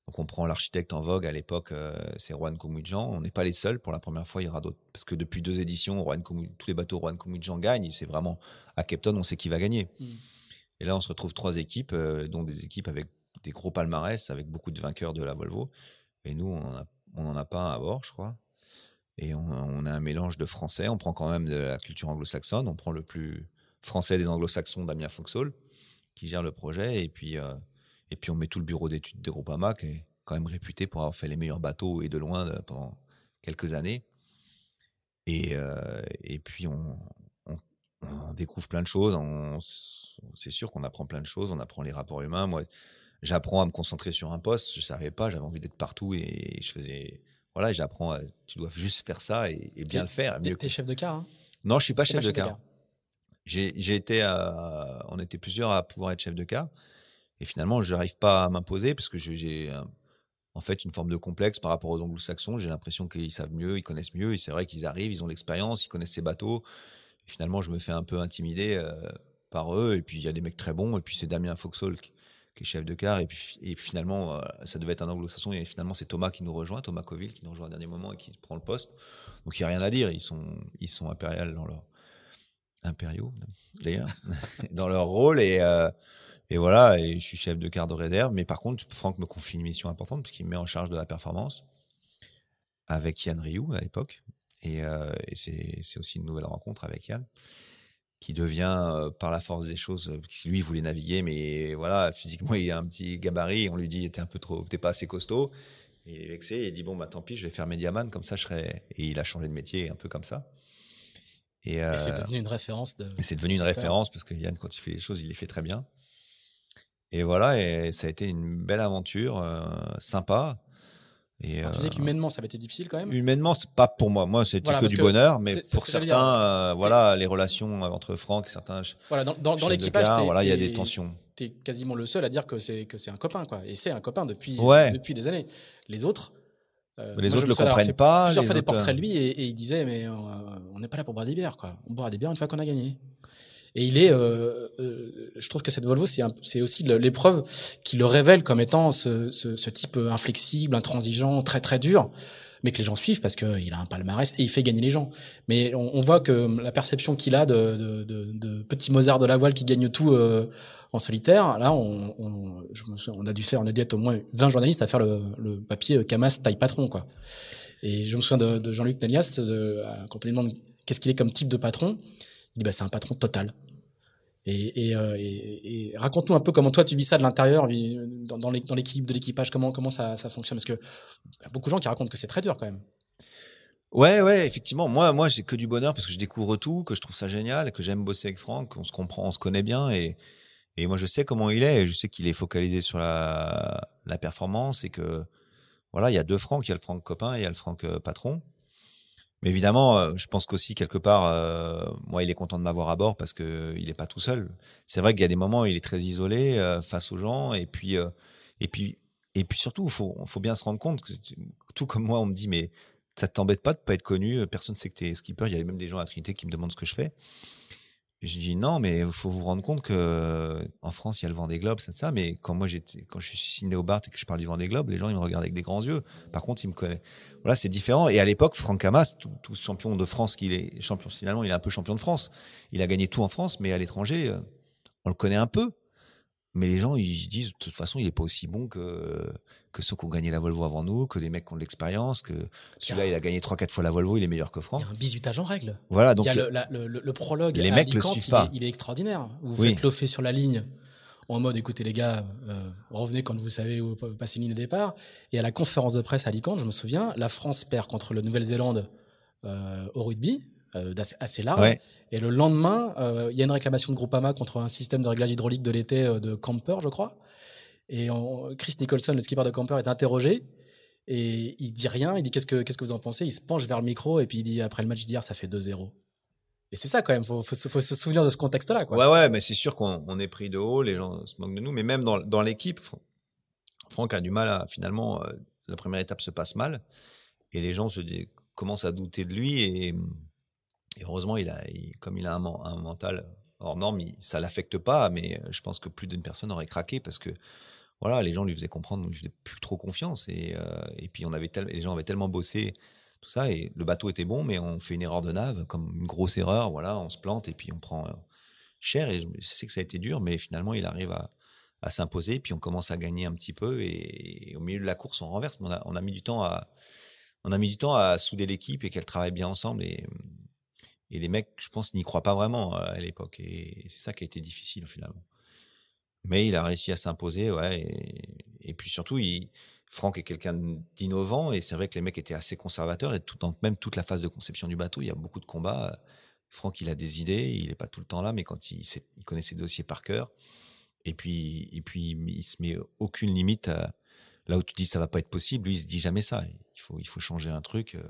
Donc, on prend l'architecte en vogue à l'époque, euh, c'est Juan Koumouidjan. On n'est pas les seuls. Pour la première fois, il y aura d'autres. Parce que depuis deux éditions, Juan tous les bateaux Juan Koumouidjan gagnent. C'est vraiment à Cape Town, on sait qui va gagner. Mm. Et là, on se retrouve trois équipes, euh, dont des équipes avec des gros palmarès, avec beaucoup de vainqueurs de la Volvo. Et nous, on n'en a, pas un à bord, je crois. Et on, a un mélange de français. On prend quand même de la culture anglo-saxonne. On prend le plus français des anglo-saxons, Damien Foxhall, qui gère le projet. Et puis, euh, et puis on met tout le bureau d'études de Groupama, qui est quand même réputé pour avoir fait les meilleurs bateaux et de loin pendant quelques années. Et, euh, et puis on, on, découvre plein de choses. C'est sûr qu'on apprend plein de choses. On apprend les rapports humains. Moi, j'apprends à me concentrer sur un poste. Je savais pas. J'avais envie d'être partout et je faisais. Voilà, j'apprends. Tu dois juste faire ça et, bien le faire. Tu es chef de car hein? Non, je suis pas chef, de, car. J'ai été. À, on était plusieurs à pouvoir être chef de car. Et finalement, je n'arrive pas à m'imposer parce que j'ai en fait une forme de complexe par rapport aux anglo-saxons. J'ai l'impression qu'ils savent mieux, ils connaissent mieux. Et c'est vrai qu'ils arrivent, ils ont l'expérience, ils connaissent ces bateaux. Finalement, je me fais un peu intimider euh, par eux. Et puis, il y a des mecs très bons. Et puis, c'est Damien Foxhall qui, est chef de car. Et puis, finalement, euh, ça devait être un anglo-saxon. Et finalement, c'est Thomas qui nous rejoint, Thomas Coville qui nous rejoint au dernier moment et qui prend le poste. Donc, il n'y a rien à dire. Ils sont, ils impériaux dans leur, impériaux, d'ailleurs, (laughs) dans leur rôle. Et, euh, et voilà, et je suis chef de car de réserve. Mais par contre, Franck me confie une mission importante parce qu'il me met en charge de la performance avec Yann Rioux à l'époque. Et, euh, et c'est aussi une nouvelle rencontre avec Yann, qui devient, euh, par la force des choses, euh, lui, voulait naviguer, mais voilà, physiquement, (laughs) il a un petit gabarit. On lui dit, t'es un peu trop, t'es pas assez costaud. Et il est vexé. Et il dit, bon, bah tant pis, je vais faire médiaman, comme ça, je serai. Et il a changé de métier un peu comme ça. Et, et c'est devenu une référence. De... C'est devenu une référence parce que Yann, quand il fait les choses, il les fait très bien. Et voilà, et ça a été une belle aventure, sympa. Et tu disais euh, qu'humainement, ça avait été difficile quand même Humainement, c'est pas pour moi. Moi, c'était que du bonheur, mais pour certains, euh, voilà, les relations entre Franck et certains. Voilà, dans, dans, dans l'équipage, voilà, il y a des tensions. Tu es quasiment le seul à dire que c'est que c'est un copain, quoi. Et c'est un copain depuis depuis des années. Les autres. Euh, les autres le comprennent pas. Plusieurs fois des portraits de lui et, et il disait mais on n'est pas là pour boire des bières, quoi. On boira des bières une fois qu'on a gagné. Et il est, euh, euh, je trouve que cette Volvo, c'est aussi l'épreuve qui le révèle comme étant ce, ce, ce, type inflexible, intransigeant, très très dur, mais que les gens suivent parce qu'il a un palmarès et il fait gagner les gens. Mais on, on voit que la perception qu'il a de, de, de, de, petit Mozart de la voile qui gagne tout euh, en solitaire, là, on, on, on a dû faire, on a dû être au moins 20 journalistes à faire le, le papier Camas taille patron, quoi. Et je me souviens de, de Jean-Luc Nelias, quand on lui demande qu'est-ce qu'il est comme type de patron, il dit bah, c'est un patron total. Euh, et, raconte-nous un peu comment toi tu vis ça de l'intérieur, dans, dans l'équipe, de l'équipage, comment, comment ça, ça fonctionne? Parce que beaucoup de gens qui racontent que c'est très dur quand même. Ouais, ouais, effectivement. Moi, moi, j'ai que du bonheur parce que je découvre tout, que je trouve ça génial, que j'aime bosser avec Franck, on se comprend, on se connaît bien et, et moi, je sais comment il est et je sais qu'il est focalisé sur la, la performance et que, voilà, il y a deux Franck, il y a le Franck copain et il y a le Franck euh, patron. Mais évidemment, euh, je pense qu'aussi quelque part, euh, moi, il est content de m'avoir à bord parce que il est pas tout seul. C'est vrai qu'il y a des moments où il est très isolé euh, face aux gens, et puis, et puis, et puis surtout, il faut, bien se rendre compte que tout comme moi, on me dit, mais ça t'embête pas de pas être connu, personne sait que tu es skipper. Il y a même des gens à Trinité qui me demandent ce que je fais. Je dis non, mais il faut vous rendre compte que en France, il y a le vent des globes, c'est ça. Mais quand moi j'étais, quand je suis signé au Bart et que je parle du vent des globes, les gens ils me regardent avec des grands yeux. Par contre, ils me connaissent. Voilà, c'est différent. Et à l'époque, Franck Hamas, tout, tout, champion de France qu'il est, champion finalement, il est un peu champion de France. Il a gagné tout en France, mais à l'étranger, euh, on le connaît un peu. Mais les gens, ils disent, de toute façon, il est pas aussi bon que, que ceux qui ont gagné la Volvo avant nous, que les mecs qui ont de l'expérience, que celui-là, il a gagné 3-4 fois la Volvo, il est meilleur que Franck. Il y a un bisutage en règle. Voilà, donc. Il y a le, le, le, prologue. Les mecs Alicante, le suivent pas. Il est, extraordinaire. Vous oui. faites sur la ligne en mode écoutez les gars, euh, revenez quand vous savez où passer une ligne de départ. Et à la conférence de presse à Alicante, je me souviens, la France perd contre le Nouvelle-Zélande euh, au rugby, euh, assez large. Ouais. Et le lendemain, euh, il y a une réclamation de Groupama contre un système de réglage hydraulique de l'été de Camper, je crois. Et Chris Nicholson, le skipper de Camper, est interrogé. Et il dit rien, il dit qu'est-ce que, que vous en pensez? Il se penche vers le micro et puis il dit après le match d'hier, ça fait 2-0. Et c'est ça quand même, faut, faut, se souvenir de ce contexte-là. Ouais, ouais, mais c'est sûr qu'on est pris de haut, les gens se moquent de nous, mais même dans, dans l'équipe, Franck a du mal à finalement, euh, la première étape se passe mal et les gens commencent à douter de lui et, heureusement, il a, il, comme il a un, un mental hors norme, ça l'affecte pas, mais je pense que plus d'une personne aurait craqué parce que voilà, les gens lui faisaient comprendre, lui faisaient plus trop confiance et, et puis on avait les gens avaient tellement bossé tout ça et le bateau était bon, mais on fait une erreur de nave, comme une grosse erreur, voilà, on se plante et puis on prend cher et je sais que ça a été dur, mais finalement il arrive à, à s'imposer, puis on commence à gagner un petit peu et, au milieu de la course on renverse. On a, on a mis du temps à on a mis du temps à souder l'équipe et qu'elle travaille bien ensemble et, et les mecs, je pense, n'y croient pas vraiment euh, à l'époque et c'est ça qui a été difficile finalement. Mais il a réussi à s'imposer, ouais. Et, puis surtout, il, Franck est quelqu'un d'innovant et c'est vrai que les mecs étaient assez conservateurs et même toute la phase de conception du bateau, il y a beaucoup de combats. Franck, il a des idées, il n'est pas tout le temps là, mais quand il connaît ses dossiers par cœur, et puis, et puis il se met aucune limite là où tu dis ça va pas être possible. Lui, il se dit jamais ça. Il faut, il faut changer un truc. Euh,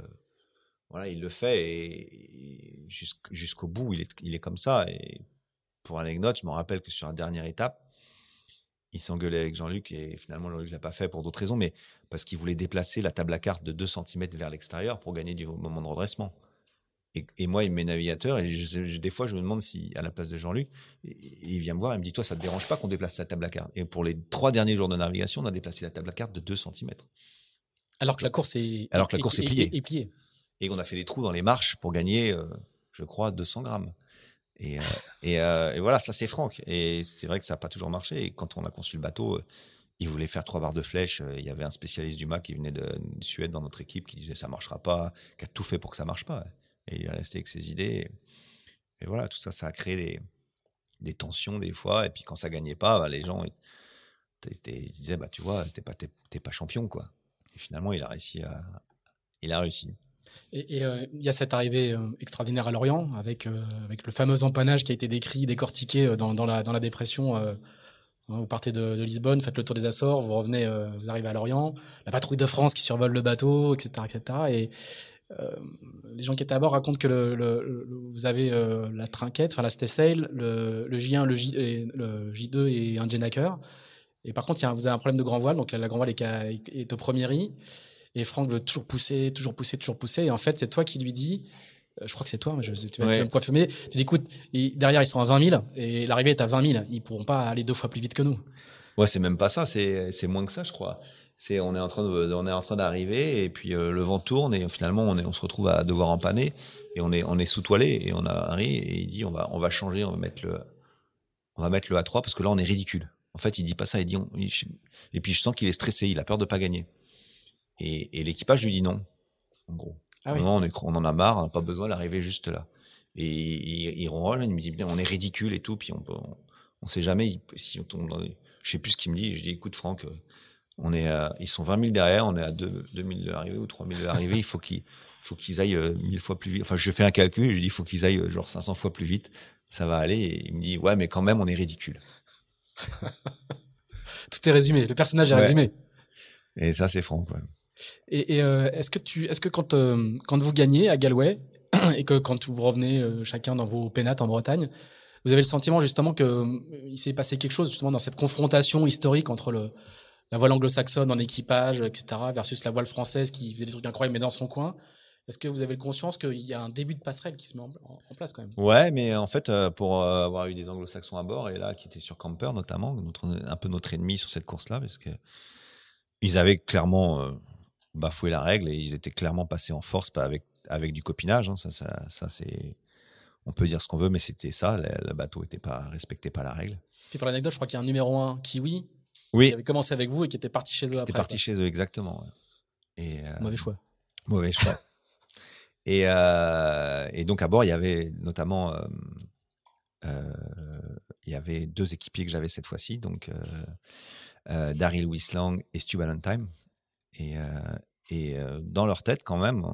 voilà, il le fait et, jusqu'au bout, il est, il est comme ça. Et pour anecdote, je me rappelle que sur la dernière étape, il s'engueulait avec Jean-Luc et finalement Jean-Luc l'a pas fait pour d'autres raisons, mais parce qu'il voulait déplacer la table à carte de 2 cm vers l'extérieur pour gagner du moment de redressement. Et, moi, il met navigateur, et des fois, je me demande si, à la place de Jean-Luc, il vient me voir, il me dit, toi, ça te dérange pas qu'on déplace la table à carte Et pour les trois derniers jours de navigation, on a déplacé la table à carte de 2 cm. Alors que la course est, Alors que la course est, pliée. pliée. Et on a fait des trous dans les marches pour gagner, euh, je crois, 200 grammes. Et, euh, euh, et, voilà, ça c'est Franck. Et c'est vrai que ça n'a pas toujours marché. Et quand on a conçu le bateau, il voulait faire trois barres de flèche. Il y avait un spécialiste du MAC qui venait de, Suède dans notre équipe qui disait ça marchera pas, qui a tout fait pour que ça marche pas. Et il est resté avec ses idées. Et, voilà, tout ça, ça a créé des, tensions des fois. Et puis quand ça gagnait pas, bah, les gens disaient bah tu vois, t'es pas pas champion quoi. Et finalement, il a réussi il a réussi. Et euh, il y a cette arrivée euh, extraordinaire à Lorient avec euh, avec le fameux empannage qui a été décrit, décortiqué dans, dans la dans la dépression. Hein, vous partez de, Lisbonne, faites le tour des Açores, vous revenez, vous arrivez à Lorient, la patrouille de France qui survole le bateau, etc., etc. Et les gens qui étaient à bord racontent que le, vous avez la trinquette, enfin la stay sail, le, J1, le, J, et, le J2 et un Jenaker. Et par contre, y a, vous avez un problème de grand voile, donc la grand voile est, est au premier riz. Et Franck veut toujours pousser, toujours pousser, toujours pousser. Et en fait, c'est toi qui lui dis, euh, je crois que c'est toi, je, tu, vas, me confirmer. Tu dis, écoute, derrière, ils sont à 20 000 et l'arrivée est à 20 000. Ils pourront pas aller deux fois plus vite que nous. Ouais, c'est même pas ça, c'est moins que ça, je crois c'est on est en train de, on est en train d'arriver et puis euh, le vent tourne et finalement on, est, on se retrouve à devoir empanner et on est on est sous toilé et on arrive et il dit on va on va changer on va mettre le on va mettre le A3 parce que là on est ridicule. En fait il dit pas ça il dit et puis je sens qu'il est stressé il a peur de pas gagner et, et l'équipage lui dit non en gros ah non, on, est, on en a marre on n'a pas besoin d'arriver juste là et il, il il me dit on est ridicule et tout puis on peut on, sait jamais si on tombe dans je sais plus ce qu'il me dit je dis écoute Franck euh, on est ils sont 20 000 derrière, on est à 2, 000 de l'arrivée ou 3 000 de l'arrivée. il faut qu'ils, faut qu'ils aillent euh, mille fois plus vite. Enfin, je fais un calcul, je dis, il faut qu'ils aillent euh, genre 500 fois plus vite. Ça va aller. Et il me dit, ouais, mais quand même, on est ridicule. (laughs) Tout est résumé. Le personnage est résumé. Et ça, c'est franc. Quoi. Et, euh, est-ce que tu, est-ce que quand, quand vous gagnez à Galway (clears throat) et que quand vous revenez chacun dans vos pénates en Bretagne, vous avez le sentiment justement que il s'est passé quelque chose justement dans cette confrontation historique entre la voile anglo-saxonne en équipage, etc., versus la voile française qui faisait des trucs incroyables mais dans son coin? Est-ce que vous avez conscience qu'il y a un début de passerelle qui se met en, place quand même? Ouais, mais en fait, euh, pour euh, avoir eu des anglo-saxons à bord, et là, qui étaient sur Camper notamment, un peu notre ennemi sur cette course-là, parce que ils avaient clairement euh, bafoué la règle et ils étaient clairement passés en force avec, avec du copinage. Hein, ça, ça, c'est. On peut dire ce qu'on veut, mais c'était ça. Le, bateau n'était pas respectait pas la règle. Et pour l'anecdote, je crois qu'il y a un numéro 1 kiwi oui. qui avait commencé avec vous et qui était parti chez eux après. Qui parti chez eux, exactement. Et, euh, mauvais choix. Mauvais choix. (laughs) et, euh, et, donc à bord, il y avait notamment euh, il y avait deux équipiers que j'avais cette fois-ci, donc Daryl Wislang et Stu Valentine. Et, et dans leur tête, quand même,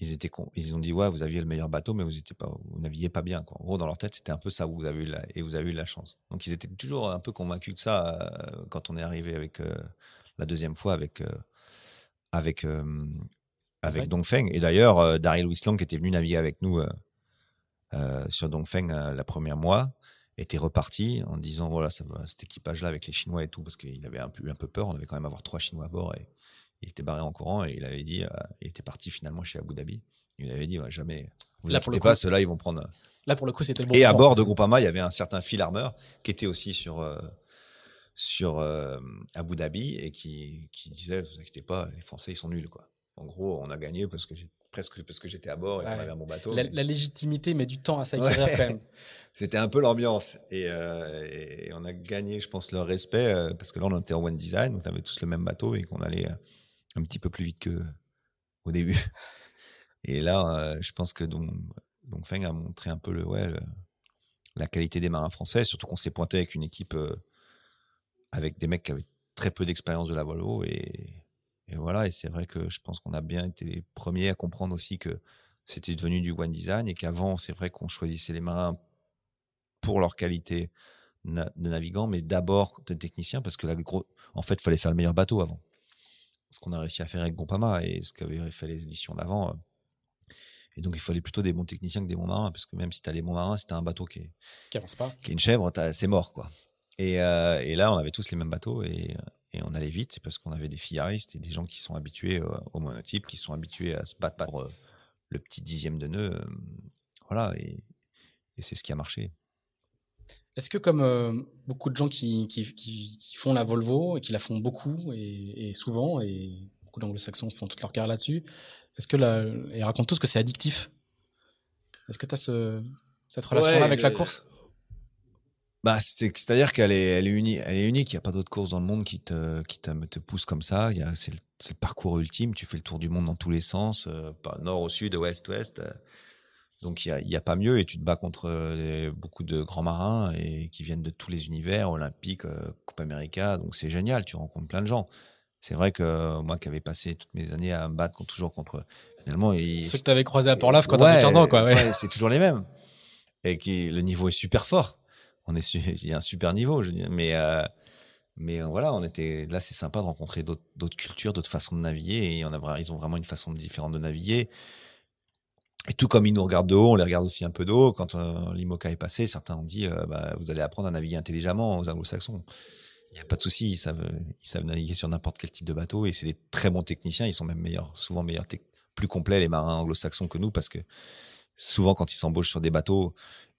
ils étaient ils ont dit ouais vous aviez le meilleur bateau mais vous étiez pas vous pas bien quoi. En gros dans leur tête c'était un peu ça vous avez eu la, et vous avez eu la chance. Donc ils étaient toujours un peu convaincus de ça euh, quand on est arrivé avec euh, la deuxième fois avec euh, avec avec Dongfeng et d'ailleurs Daryl Wislang qui était venu naviguer avec nous sur Dongfeng la première mois était reparti en disant voilà ça cet équipage là avec les Chinois et tout parce qu'il avait un peu un peu peur on avait quand même avoir trois Chinois à bord et il était barré en courant et il avait dit, euh, il était parti finalement chez Abu Dhabi. Il avait dit, jamais, vous inquiétez pas, ceux-là, ils vont prendre, Là, pour le coup, c'était bon Et à bord de Groupama, il y avait un certain Phil Armour qui était aussi sur, euh, sur euh, Abu Dhabi et qui, qui disait, vous inquiétez pas, les Français, ils sont nuls. Quoi. En gros, on a gagné parce que j'ai presque parce que j'étais à bord et Ouais. qu'on avait bon bateau. La, mais la légitimité met du temps à s'acquérir Ouais. quand même. (laughs) C'était un peu l'ambiance. Et, euh, et on a gagné, je pense, leur respect euh, parce que là, on était en one design, on avait tous le même bateau et qu'on allait euh, un petit peu plus vite que au début. (laughs) Et là, je pense que donc, donc Feng a montré un peu le, ouais, le- la qualité des marins français, surtout qu'on s'est pointé avec une équipe avec des mecs qui avaient très peu d'expérience de la Volvo et, et voilà. Et c'est vrai que je pense qu'on a bien été les premiers à comprendre aussi que c'était devenu du one design et qu'avant, c'est vrai qu'on choisissait les marins pour leur qualité na- de navigants, mais d'abord de techniciens parce que la gros, en fait, il fallait faire le meilleur bateau avant. Ce qu'on a réussi à faire avec Groupama et ce qu'avaient fait les éditions d'avant. euh. Et donc, il fallait plutôt des bons techniciens que des bons marins, parce que même si tu as les bons marins, si tu un bateau qui est, Qui avance pas. qui est une chèvre, c'est mort, quoi. Et, euh, et là, on avait tous les mêmes bateaux et, et on allait vite parce qu'on avait des fillaristes et des gens qui sont habitués euh, au monotype, qui sont habitués à se battre pour euh, le petit dixième de nœud. euh, voilà, et, et c'est ce qui a marché. Est-ce que comme euh, beaucoup de gens qui, qui, qui- qui font la Volvo et qui la font beaucoup et, et souvent, et beaucoup d'anglo-saxons font toute leur carrière là-dessus, est-ce que la, et racontent tous que c'est addictif? Est-ce que tu as ce, cette relation-là Ouais, avec la course? Bah, c'est, c'est-à-dire qu'elle est, elle est, uni- elle est unique. Il n'y a pas d'autre course dans le monde qui te, qui te, te pousse comme ça. C'est, le, parcours ultime. Tu fais le tour du monde dans tous les sens, euh, nord au sud, ouest, ouest. euh. Donc, il n'y a, il y a pas mieux. Et tu te bats contre euh, beaucoup de grands marins et qui viennent de tous les univers, olympiques, euh, Coupe América. Donc, c'est génial. Tu rencontres plein de gens. C'est vrai que moi qui avais passé toutes mes années à me battre contre- toujours contre. Finalement, Ceux que tu avais croisés à Port-Lave quand tu avais 15 ans, quoi. Ouais. ouais, c'est toujours les mêmes. Et qui, le niveau est super fort. On est, (laughs) il y a un super niveau, je. Mais, euh, mais euh, voilà, on était, là, c'est sympa de rencontrer d'autres, cultures, d'autres façons de naviguer. Et on ils ont vraiment une façon différente de naviguer. Et tout comme ils nous regardent de haut, on les regarde aussi un peu de haut. Quand euh, l'IMOCA est passé, certains ont dit, bah, vous allez apprendre à naviguer intelligemment aux anglo-saxons. Il n'y a pas de souci, ils savent, naviguer sur n'importe quel type de bateau et c'est des très bons techniciens. Ils sont même meilleurs, souvent meilleurs, plus complets les marins anglo-saxons que nous parce que souvent quand ils s'embauchent sur des bateaux,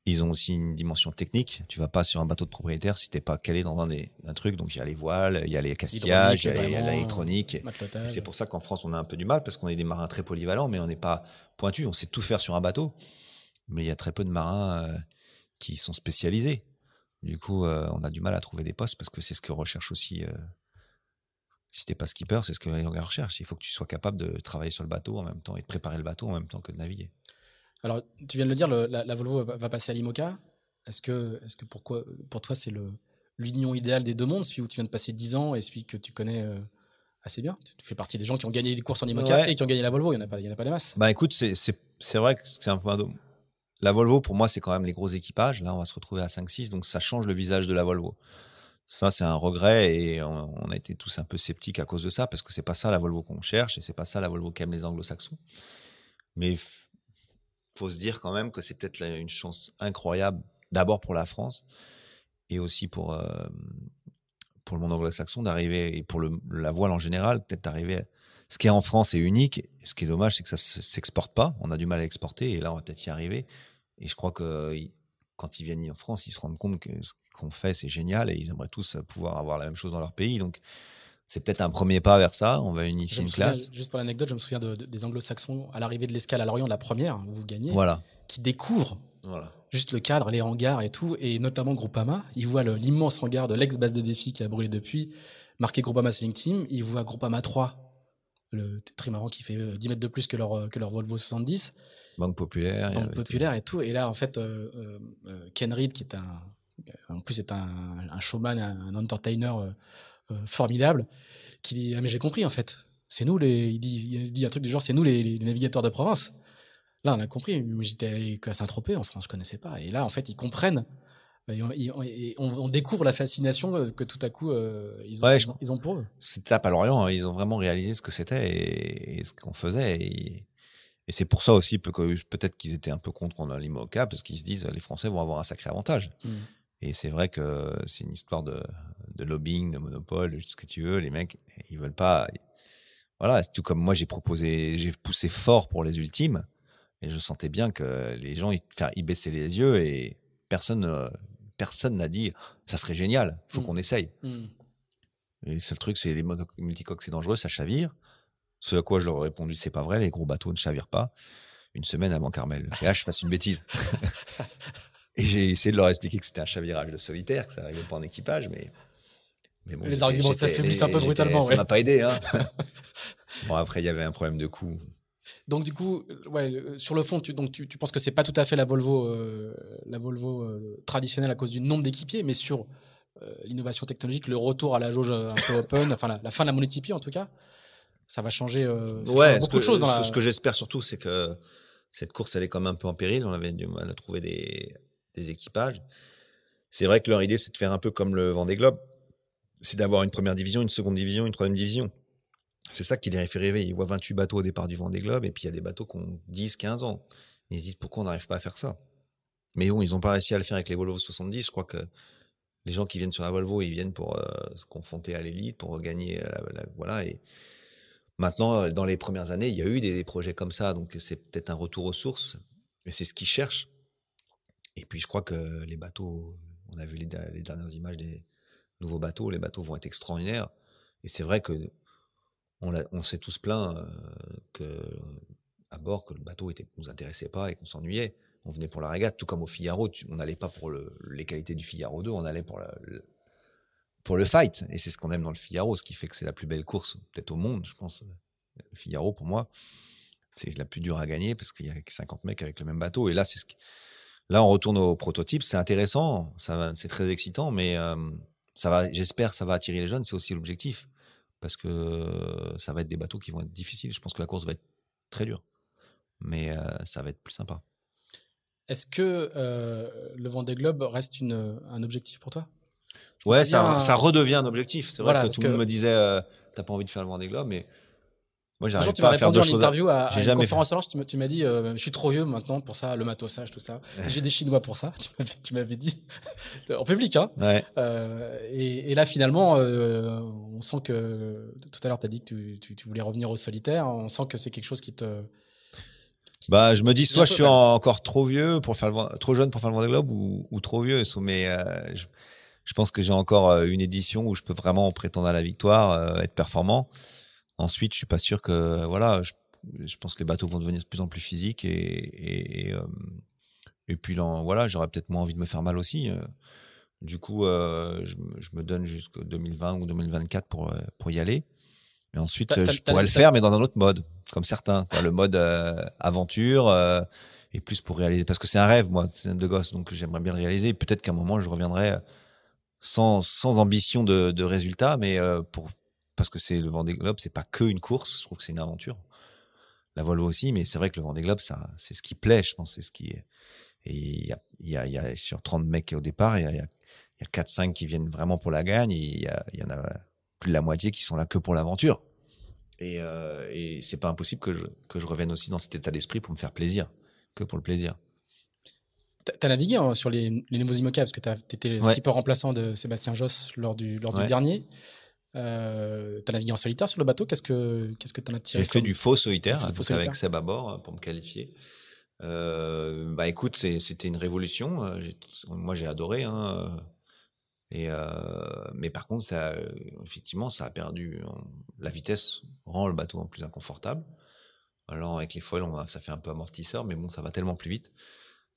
ils ont aussi une dimension technique. Tu vas pas sur un bateau de propriétaire si t'es pas calé dans un des un truc. Donc il y a les voiles, il y a les castillages, il y a l'électronique. Matelotage. C'est pour ça qu'en France on a un peu du mal parce qu'on est des marins très polyvalents, mais on n'est pas pointus. On sait tout faire sur un bateau, mais il y a très peu de marins euh, qui sont spécialisés. Du coup, euh, on a du mal à trouver des postes parce que c'est ce que recherche aussi. Euh, si t'es pas skipper, c'est ce que les gens recherchent. Il faut que tu sois capable de travailler sur le bateau en même temps et de préparer le bateau en même temps que de naviguer. Alors, tu viens de le dire, le- la, la Volvo va, va passer à l'IMOCA. Est-ce que, est-ce que pourquoi, pour toi, c'est l'union idéale des deux mondes, celui où tu viens de passer 10 ans et celui que tu connais euh, assez bien? Tu fais partie des gens qui ont gagné des courses en IMOCA Ouais. et qui ont gagné la Volvo. Il n'y en, a pas- il y en a pas des masses. Bah écoute, c'est vrai que c'est un peu. La Volvo pour moi c'est quand même les gros équipages. Là on va se retrouver à 5-6 donc ça change le visage de la Volvo. Ça c'est un regret et on, on a été tous un peu sceptiques à cause de ça parce que c'est pas ça la Volvo qu'on cherche et c'est pas ça la Volvo qu'aiment les Anglo-Saxons. Mais faut se dire quand même que c'est peut-être une chance incroyable d'abord pour la France et aussi pour euh, pour le monde anglo-saxon d'arriver et pour la voile en général peut-être d'arriver ce qui est en France est unique. Ce qui est dommage, c'est que ça s- s'exporte pas. On a du mal à exporter et là, on va peut-être y arriver. Et je crois que ils- quand ils viennent en France, ils se rendent compte que ce qu'on fait, c'est génial et ils aimeraient tous pouvoir avoir la même chose dans leur pays. Donc, c'est peut-être un premier pas vers ça. On va unifier une souviens, classe. juste pour l'anecdote, je me souviens de- de- des anglo-saxons à l'arrivée de l'escale à Lorient, la première, où vous gagnez, Voilà. qui découvrent Voilà. juste le cadre, les hangars et tout, et notamment Groupama. Ils voient l'immense hangar de l'ex-base de défi qui a brûlé depuis, marqué Groupama Sailing Team. Ils voient Groupama 3, le trimaran qui fait euh, 10 mètres de plus que leur, euh, que leur Volvo 70, Banque populaire. banque populaire et tout. Et là, en fait, euh, euh, euh, Ken Reed, qui est un, en plus est un, un showman, un, entertainer euh, euh, formidable, qui dit ah mais j'ai compris en fait. C'est nous les, il dit, il dit un truc du genre c'est nous les, les navigateurs de province. Là, on a compris. J'étais allé qu'à Saint-Tropez en France, je connaissais pas. Et là, en fait, ils comprennent. Et on, ils- et on- on découvre la fascination euh, que tout à coup euh, ils, ont, Ouais, ils, je- ont, ils ont pour eux. cette étape à Lorient, hein, ils ont vraiment réalisé ce que c'était et, et ce qu'on faisait. Et, et c'est pour ça aussi peut-être qu'ils étaient un peu contre qu'on a l'IMOCA parce qu'ils se disent les Français vont avoir un sacré avantage. Mm. Et c'est vrai que c'est une histoire de, de lobbying, de monopole, de ce que tu veux. Les mecs, ils veulent pas. Voilà, tout comme moi, j'ai proposé, j'ai poussé fort pour les ultimes. Et je sentais bien que les gens, ils, ils baissaient les yeux et personne, personne n'a dit ça serait génial, il faut Mm. qu'on essaye. Hmm. Et le seul truc, c'est les multicoques, c'est dangereux, ça chavire. Ce à quoi je leur ai répondu, c'est pas vrai, les gros bateaux ne chavirent pas. Une semaine avant Carmel. Et là, je fasse une bêtise. (laughs) et j'ai essayé de leur expliquer que c'était un chavirage de solitaire, que ça n'arrivait pas en équipage, mais. mais bon, Les arguments s'affaiblissent un peu brutalement, Ça ouais. m'a pas aidé, hein. (laughs) bon, après, il y avait un problème de coût. Donc du coup, euh, ouais, euh, sur le fond, tu, donc tu, tu penses que c'est pas tout à fait la Volvo, euh, la Volvo euh, traditionnelle à cause du nombre d'équipiers, mais sur euh, l'innovation technologique, le retour à la jauge un peu (laughs) open, enfin la, la fin de la monotypie en tout cas, ça va changer, ça Ouais, beaucoup que, de choses dans ce- la. ce que j'espère surtout, c'est que cette course, elle est quand même un peu en péril. On avait du mal à trouver des, des équipages. C'est vrai que leur idée, c'est de faire un peu comme le Vendée Globe. C'est d'avoir une première division, une seconde division, une troisième division. C'est ça qui les fait rêver. Ils voient 28 bateaux au départ du Vendée Globe et puis il y a des bateaux qui ont 10, 15 ans. Ils se disent pourquoi on n'arrive pas à faire ça? Mais bon, ils n'ont pas réussi à le faire avec les Volvo 70. Je crois que les gens qui viennent sur la Volvo, ils viennent pour euh, se confronter à l'élite, pour gagner. la- voilà. Et maintenant, euh, dans les premières années, il y a eu des, des projets comme ça. Donc c'est peut-être un retour aux sources. Et c'est ce qu'ils cherchent. Et puis je crois que les bateaux, on a vu les, dernières images des nouveaux bateaux, les bateaux vont être extraordinaires. Et c'est vrai que on, s'est tous plaints euh, à bord que le bateau était, nous intéressait pas et qu'on s'ennuyait. On venait pour la régate, tout comme au Figaro. on n'allait pas pour le- les qualités du Figaro 2, on allait pour, le, pour le fight. Et c'est ce qu'on aime dans le Figaro, ce qui fait que c'est la plus belle course peut-être au monde, je pense. Le Figaro, pour moi, c'est la plus dure à gagner parce qu'il y a que 50 mecs avec le même bateau. Et là, c'est ce qui- là on retourne au prototype. C'est intéressant, c'est très excitant, mais euh, ça va, j'espère, ça va attirer les jeunes. C'est aussi l'objectif parce que ça va être des bateaux qui vont être difficiles. Je pense que la course va être très dure, mais euh, ça va être plus sympa. Est-ce que euh, le Vendée Globe reste une, un objectif pour toi? Ouais, ça, ça redevient un objectif. C'est vrai que tout le monde que- me disait, t'as pas envie de faire le Vendée Globe, mais moi, j'arrive tu m'as répondu en interview à, à une conférence tu m'as- tu m'as dit euh, Je suis trop vieux maintenant pour ça, le matossage, tout ça. (laughs) J'ai des Chinois pour ça, tu m'avais- dit. (laughs) en public, hein. Ouais. Euh, et, et là, finalement, euh, on sent que. Tout à l'heure, tu as dit que tu, tu- tu voulais revenir au solitaire. On sent que c'est quelque chose qui te. Bah, je me dis, soit je suis encore trop vieux pour faire le, trop jeune pour faire le Vendée Globe ou, ou trop vieux. Mais je, je pense que j'ai encore une édition où je peux vraiment prétendre à la victoire, être performant. Ensuite, je suis pas sûr que voilà. Je, je pense que les bateaux vont devenir de plus en plus physiques et et, et, euh, et puis là, voilà, j'aurais peut-être moins envie de me faire mal aussi. euh. Du coup, euh, je, me- je me donne jusqu'au 2020 ou 2024 pour euh, pour y aller. Et ensuite, T'as- euh, t'as- je t'as- pourrais le faire, mais dans un autre mode, comme certains. quoi. Le mode euh, aventure euh, et plus pour réaliser. Parce que c'est un rêve, moi, c'est de gosse, donc j'aimerais bien le réaliser. Peut-être qu'à un moment, je reviendrai sans, sans ambition de, de résultat, mais pour parce que c'est le Vendée Globe, c'est pas que une course. Je trouve que c'est une aventure. La Volvo aussi, mais c'est vrai que le Vendée Globe, ça, c'est ce qui plaît, je pense, c'est ce qui est. Et il y a, y, a, y a sur 30 mecs au départ, il y a, y a, il y a 4-5 qui viennent vraiment pour la gagne, il y, a, y en a plus de la moitié qui sont là que pour l'aventure. Et, euh, et c'est pas impossible que je, que je revienne aussi dans cet état d'esprit pour me faire plaisir, que pour le plaisir. Tu as navigué hein, sur les, les nouveaux IMOCA parce que tu étais le Ouais. skipper remplaçant de Sébastien Josse lors du, lors Ouais. du dernier. Euh, tu as navigué en solitaire sur le bateau. Qu'est-ce que qu'est-ce que tu en as tiré J'ai fait comme- du faux solitaire Fait du faux solitaire. avec Seb à bord euh, pour me qualifier. Euh, bah écoute, c'était une révolution. euh, Moi, j'ai adoré. Hein, et euh, mais par contre, ça, effectivement, ça a perdu. La vitesse rend le bateau plus inconfortable. Alors avec les foils, on ça fait un peu amortisseur, mais bon, ça va tellement plus vite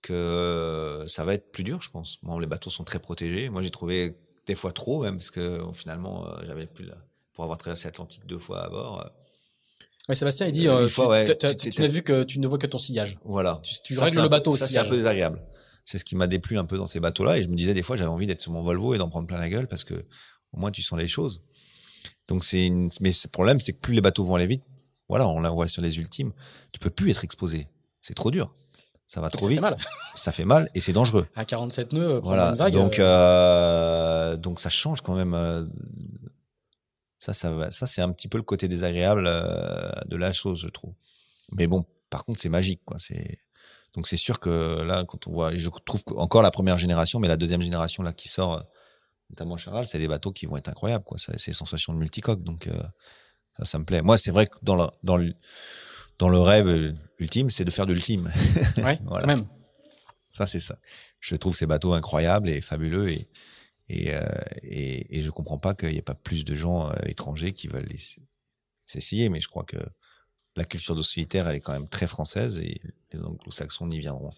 que ça va être plus dur, je pense. Bon, les bateaux sont très protégés. Moi, j'ai trouvé des fois trop, même parce que euh, finalement, euh, j'avais plus la... pour avoir traversé l'Atlantique deux fois à bord. euh, Ouais, Sébastien, il dit Euh, tu- ouais, tu- tu- n'as vu que tu ne vois que ton sillage. Voilà. Tu, tu Ça, règles un le bateau au Ça, c'est un peu désagréable. C'est ce qui m'a déplu un peu dans ces bateaux-là. Et je me disais, des fois, j'avais envie d'être sur mon Volvo et d'en prendre plein la gueule parce que au moins, tu sens les choses. Donc, c'est une... Mais le problème, c'est que plus les bateaux vont aller vite, voilà, on la voit sur les ultimes, tu peux plus être exposé. C'est trop dur. Ça va trop Ça fait vite. mal. (laughs) Ça fait mal et c'est dangereux. À 47 nœuds, Voilà. une vague. donc, euh, euh, donc, ça change quand même. euh, Ça, ça, va- ça c'est un petit peu le côté désagréable de la chose, je trouve. Mais bon, par contre, c'est magique, quoi. C'est donc c'est sûr que là, quand on voit, je trouve encore la première génération, mais la deuxième génération là qui sort, notamment Charal, c'est des bateaux qui vont être incroyables, quoi. C'est les sensations de multicoque, donc euh, ça, ça me plaît. Moi, c'est vrai que dans le, dans le, dans le rêve ultime, c'est de faire de l'ultime. (laughs) Ouais, Voilà. quand même. Ça, c'est ça. Je trouve ces bateaux incroyables et fabuleux et et euh, et, et je comprends pas qu'il n'y ait pas plus de gens euh, étrangers qui veulent s'essayer. Mais je crois que la culture d'eau solitaire, elle est quand même très française et les anglo-saxons n'y viendront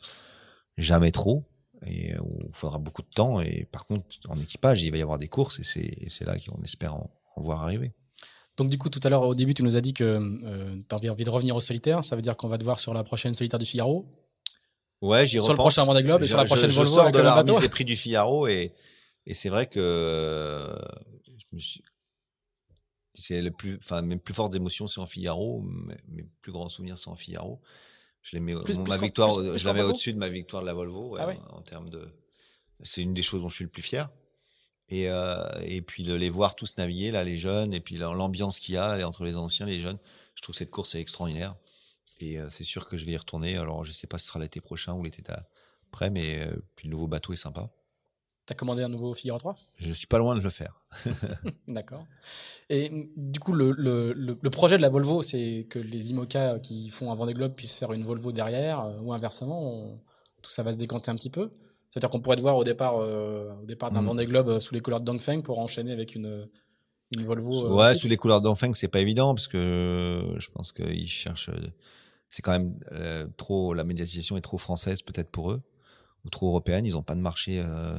jamais trop et où il faudra beaucoup de temps. Et par contre, en équipage, il va y avoir des courses et c'est et c'est là qu'on espère en, en voir arriver. Donc du coup, tout à l'heure, au début, tu nous as dit que tu avais envie de revenir au solitaire. Ça veut dire qu'on va te voir sur la prochaine solitaire du Figaro? Ouais, j'y Sur le prochain Vendée Globe et sur la prochaine je, Volvo sors avec de le la bateau. remise des prix du Figaro et, et c'est vrai que euh, je me suis- c'est le plus, enfin mes plus fortes émotions c'est en Figaro, mes, mes plus grands souvenirs c'est en Figaro. Je les mets, Plus- mon- plus ma qu'en- victoire, plus- plus je la qu'en mets Volvo? au-dessus de ma victoire de la Volvo ouais, Ah ouais? en termes de, c'est une des choses dont je suis le plus fier. Et, euh, et puis de les voir tous naviguer là, les jeunes, et puis la- l'ambiance qu'il y a entre les anciens, et les jeunes. Je trouve cette course est extraordinaire. Et euh, c'est sûr que je vais y retourner. Alors je sais pas si ce sera l'été prochain ou l'été après, mais euh, puis le nouveau bateau est sympa. Tu as commandé un nouveau Figaro 3 Je suis pas loin de le faire. (laughs) (laughs) D'accord. Et mm, du coup, le, le, le, projet de la Volvo, c'est que les IMOCA qui font un Vendée Globe puissent faire une Volvo derrière, ou inversement, on- tout ça va se décanter un petit peu? C'est-à-dire qu'on pourrait te voir au départ, euh, au départ d'un Mm. Vendée Globe euh, sous les couleurs de Dongfeng pour enchaîner avec une, une Volvo. euh, ouais, ensuite. sous les couleurs d'Enfeng, c'est pas évident parce que je pense qu'ils cherchent. euh, C'est quand même euh, trop. La médiatisation est trop française peut-être pour eux ou trop européenne. Ils n'ont pas de marché euh,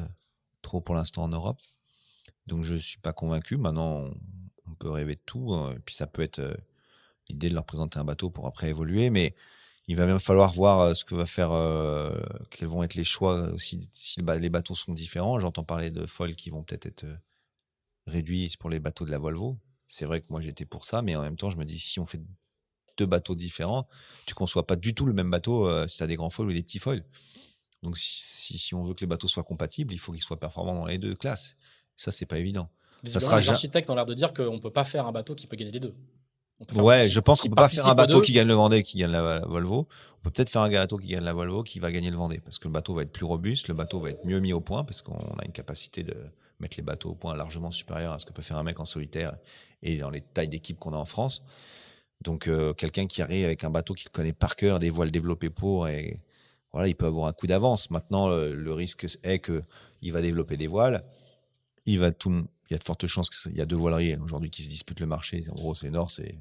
trop pour l'instant en Europe. Donc je suis pas convaincu. Maintenant, on, peut rêver de tout. hein. Et puis ça peut être euh, l'idée de leur présenter un bateau pour après évoluer, mais il va même falloir voir euh, ce que va faire, euh, quels vont être les choix aussi si les bateaux sont différents. J'entends parler de foils qui vont peut-être être euh, réduits pour les bateaux de la Volvo. C'est vrai que moi j'étais pour ça, mais en même temps je me dis si on fait deux bateaux différents, tu conçois pas du tout le même bateau euh, si tu as des grands foils ou des petits foils. Donc si, on veut que les bateaux soient compatibles, il faut qu'ils soient performants dans les deux classes. Ça c'est pas évident. Visiblement, sera les architectes ont l'air de dire qu'on peut pas faire un bateau qui peut gagner les deux. Ouais, je pense qu'on peut pas faire un bateau qui gagne le Vendée, qui gagne la, la Volvo. On peut peut-être faire un bateau qui gagne la Volvo, qui va gagner le Vendée, parce que le bateau va être plus robuste, le bateau va être mieux mis au point, parce qu'on a une capacité de mettre les bateaux au point largement supérieure à ce que peut faire un mec en solitaire et dans les tailles d'équipe qu'on a en France. Donc euh, quelqu'un qui arrive avec un bateau qu'il connaît par cœur, des voiles développées pour, et voilà, il peut avoir un coup d'avance. Maintenant, le, le risque est que il va développer des voiles, il y a de fortes chances qu'il y a deux voileries aujourd'hui qui se disputent le marché. En gros, c'est Nord, c'est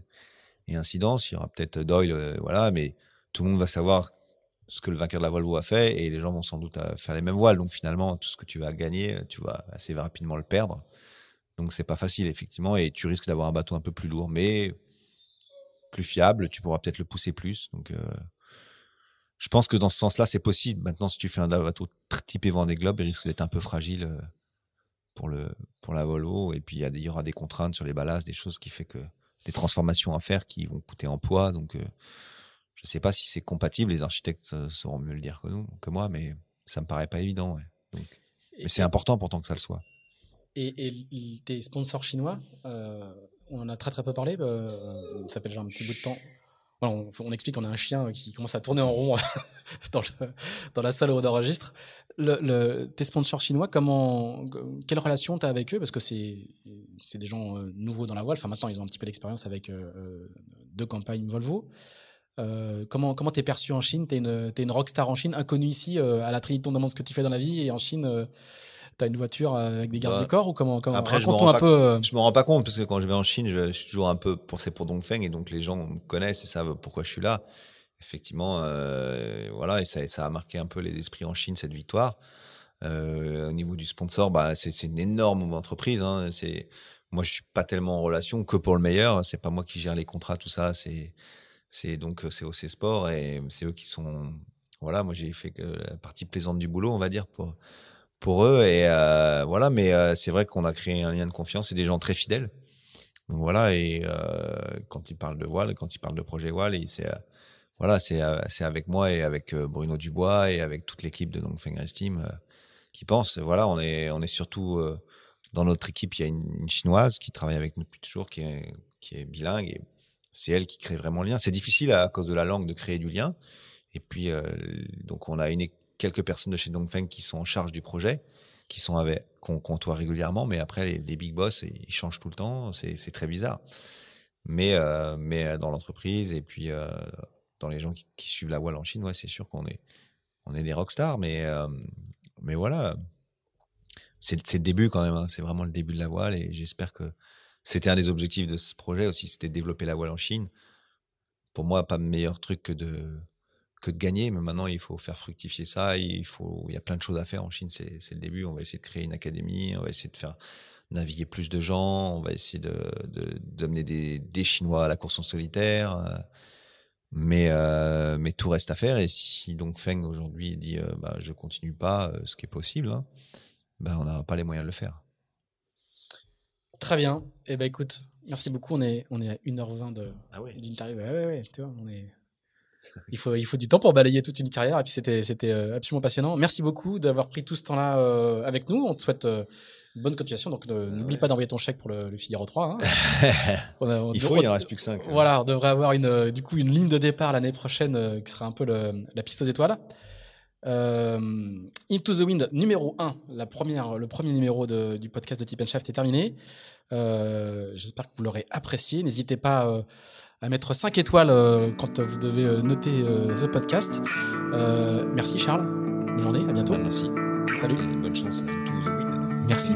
et Incidence. Il y aura peut-être Doyle, euh, voilà, mais tout le monde va savoir ce que le vainqueur de la Volvo a fait et les gens vont sans doute euh, faire les mêmes voiles. Donc finalement, tout ce que tu vas gagner, tu vas assez rapidement le perdre. Donc c'est pas facile effectivement et tu risques d'avoir un bateau un peu plus lourd, mais plus fiable. Tu pourras peut-être le pousser plus. Donc euh, je pense que dans ce sens-là, c'est possible. Maintenant, si tu fais un bateau typé Vendée Globe, il risque d'être un peu fragile pour le pour la Volvo. Et puis il y, y aura des contraintes sur les ballasts, des choses qui fait que des transformations à faire qui vont coûter en poids. Donc euh, je sais pas si c'est compatible. Les architectes euh, sauront mieux le dire que nous, que moi, mais ça me paraît pas évident. ouais. Donc, Et- mais c'est important pourtant que ça le soit. Et, tes sponsors chinois, euh, on en a très très peu parlé. ça fait déjà un petit bout de temps. On, explique qu'on a un chien qui commence à tourner en rond (laughs) dans, la salle où on enregistre. Le, le- tes sponsors chinois, comment, quelle relation tu as avec eux? Parce que c'est des gens euh, nouveaux dans la voile. Enfin, maintenant, ils ont un petit peu d'expérience avec euh, euh, deux campagnes Volvo. Euh, comment t'es perçu en Chine? T'es une t'es une rockstar en Chine, inconnue ici euh, à la Trinité. On demande ce que tu fais dans la vie et en Chine, euh, t'as une voiture euh, avec des gardes Bah, du corps ou comment, comment après, je me un pas peu. euh, Je me rends pas compte parce que quand je vais en Chine, je, je suis toujours un peu poussé pour Dongfeng et donc les gens me connaissent et savent pourquoi je suis là. Effectivement, euh, voilà, et ça, ça a marqué un peu les esprits en Chine cette victoire. Euh, au niveau du sponsor, bah, c'est c'est une énorme entreprise. Hein. C'est moi, je suis pas tellement en relation que pour le meilleur. C'est pas moi qui gère les contrats, tout ça. C'est c'est donc c'est OC Sport et c'est eux qui sont. Voilà, moi j'ai fait que la partie plaisante du boulot, on va dire pour pour eux et euh, voilà. Mais euh, c'est vrai qu'on a créé un lien de confiance. C'est des gens très fidèles. Donc voilà et euh, quand ils parlent de voile, quand ils parlent de projet voile, et c'est voilà, c'est avec moi et avec Bruno Dubois et avec toute l'équipe de Dongfeng Race Team qui pense. Voilà, on est on est surtout dans notre équipe, il y a une, chinoise qui travaille avec nous depuis toujours, qui est qui est bilingue et c'est elle qui crée vraiment le lien. C'est difficile à, cause de la langue de créer du lien. Et puis donc on a une quelques personnes de chez Dongfeng qui sont en charge du projet, qui sont avec qu'on côtoie régulièrement, mais après les, big boss ils changent tout le temps. C'est très bizarre. Mais euh, mais dans l'entreprise et puis euh, dans les gens qui, suivent la voile en Chine, ouais, c'est sûr qu'on est, on est des rockstars, mais, mais voilà, c'est le début quand même. Hein. C'est vraiment le début de la voile et j'espère que c'était un des objectifs de ce projet aussi, c'était de développer la voile en Chine. Pour moi, pas meilleur truc que de que de gagner, mais maintenant il faut faire fructifier ça. Il faut, il y a plein de choses à faire en Chine. C'est le début. On va essayer de créer une académie. On va essayer de faire naviguer plus de gens. On va essayer de d'amener des, des Chinois à la course en solitaire. Euh, mais euh, mais tout reste à faire. Et si donc Feng aujourd'hui dit euh, bah, je continue pas, ce qui est possible, hein, ben, on n'aura pas les moyens de le faire. Très bien. Eh ben écoute, merci beaucoup. On est, on est à 1h20 de, ah ouais. d'interview. Ouais, ouais, ouais, tu vois, on est... il, faut, il faut du temps pour balayer toute une carrière. Et puis c'était, c'était euh, absolument passionnant. Merci beaucoup d'avoir pris tout ce temps-là euh, avec nous. On te souhaite euh, bonne continuation. Donc n'oublie pas d'envoyer ton chèque pour le, Figaro 3. Hein. (laughs) il faut, il en reste plus que 5. Voilà, on devrait avoir une, du coup une ligne de départ l'année prochaine qui sera un peu la piste aux étoiles. Into the Wind numéro 1, la première, le premier numéro de, du podcast de Tip Shaft est terminé. J'espère que vous l'aurez apprécié. N'hésitez pas à mettre 5 étoiles euh, quand vous devez euh, noter ce podcast. merci Charles. Bonne journée, à bientôt. merci. Salut. bonne chance à Wind. Merci.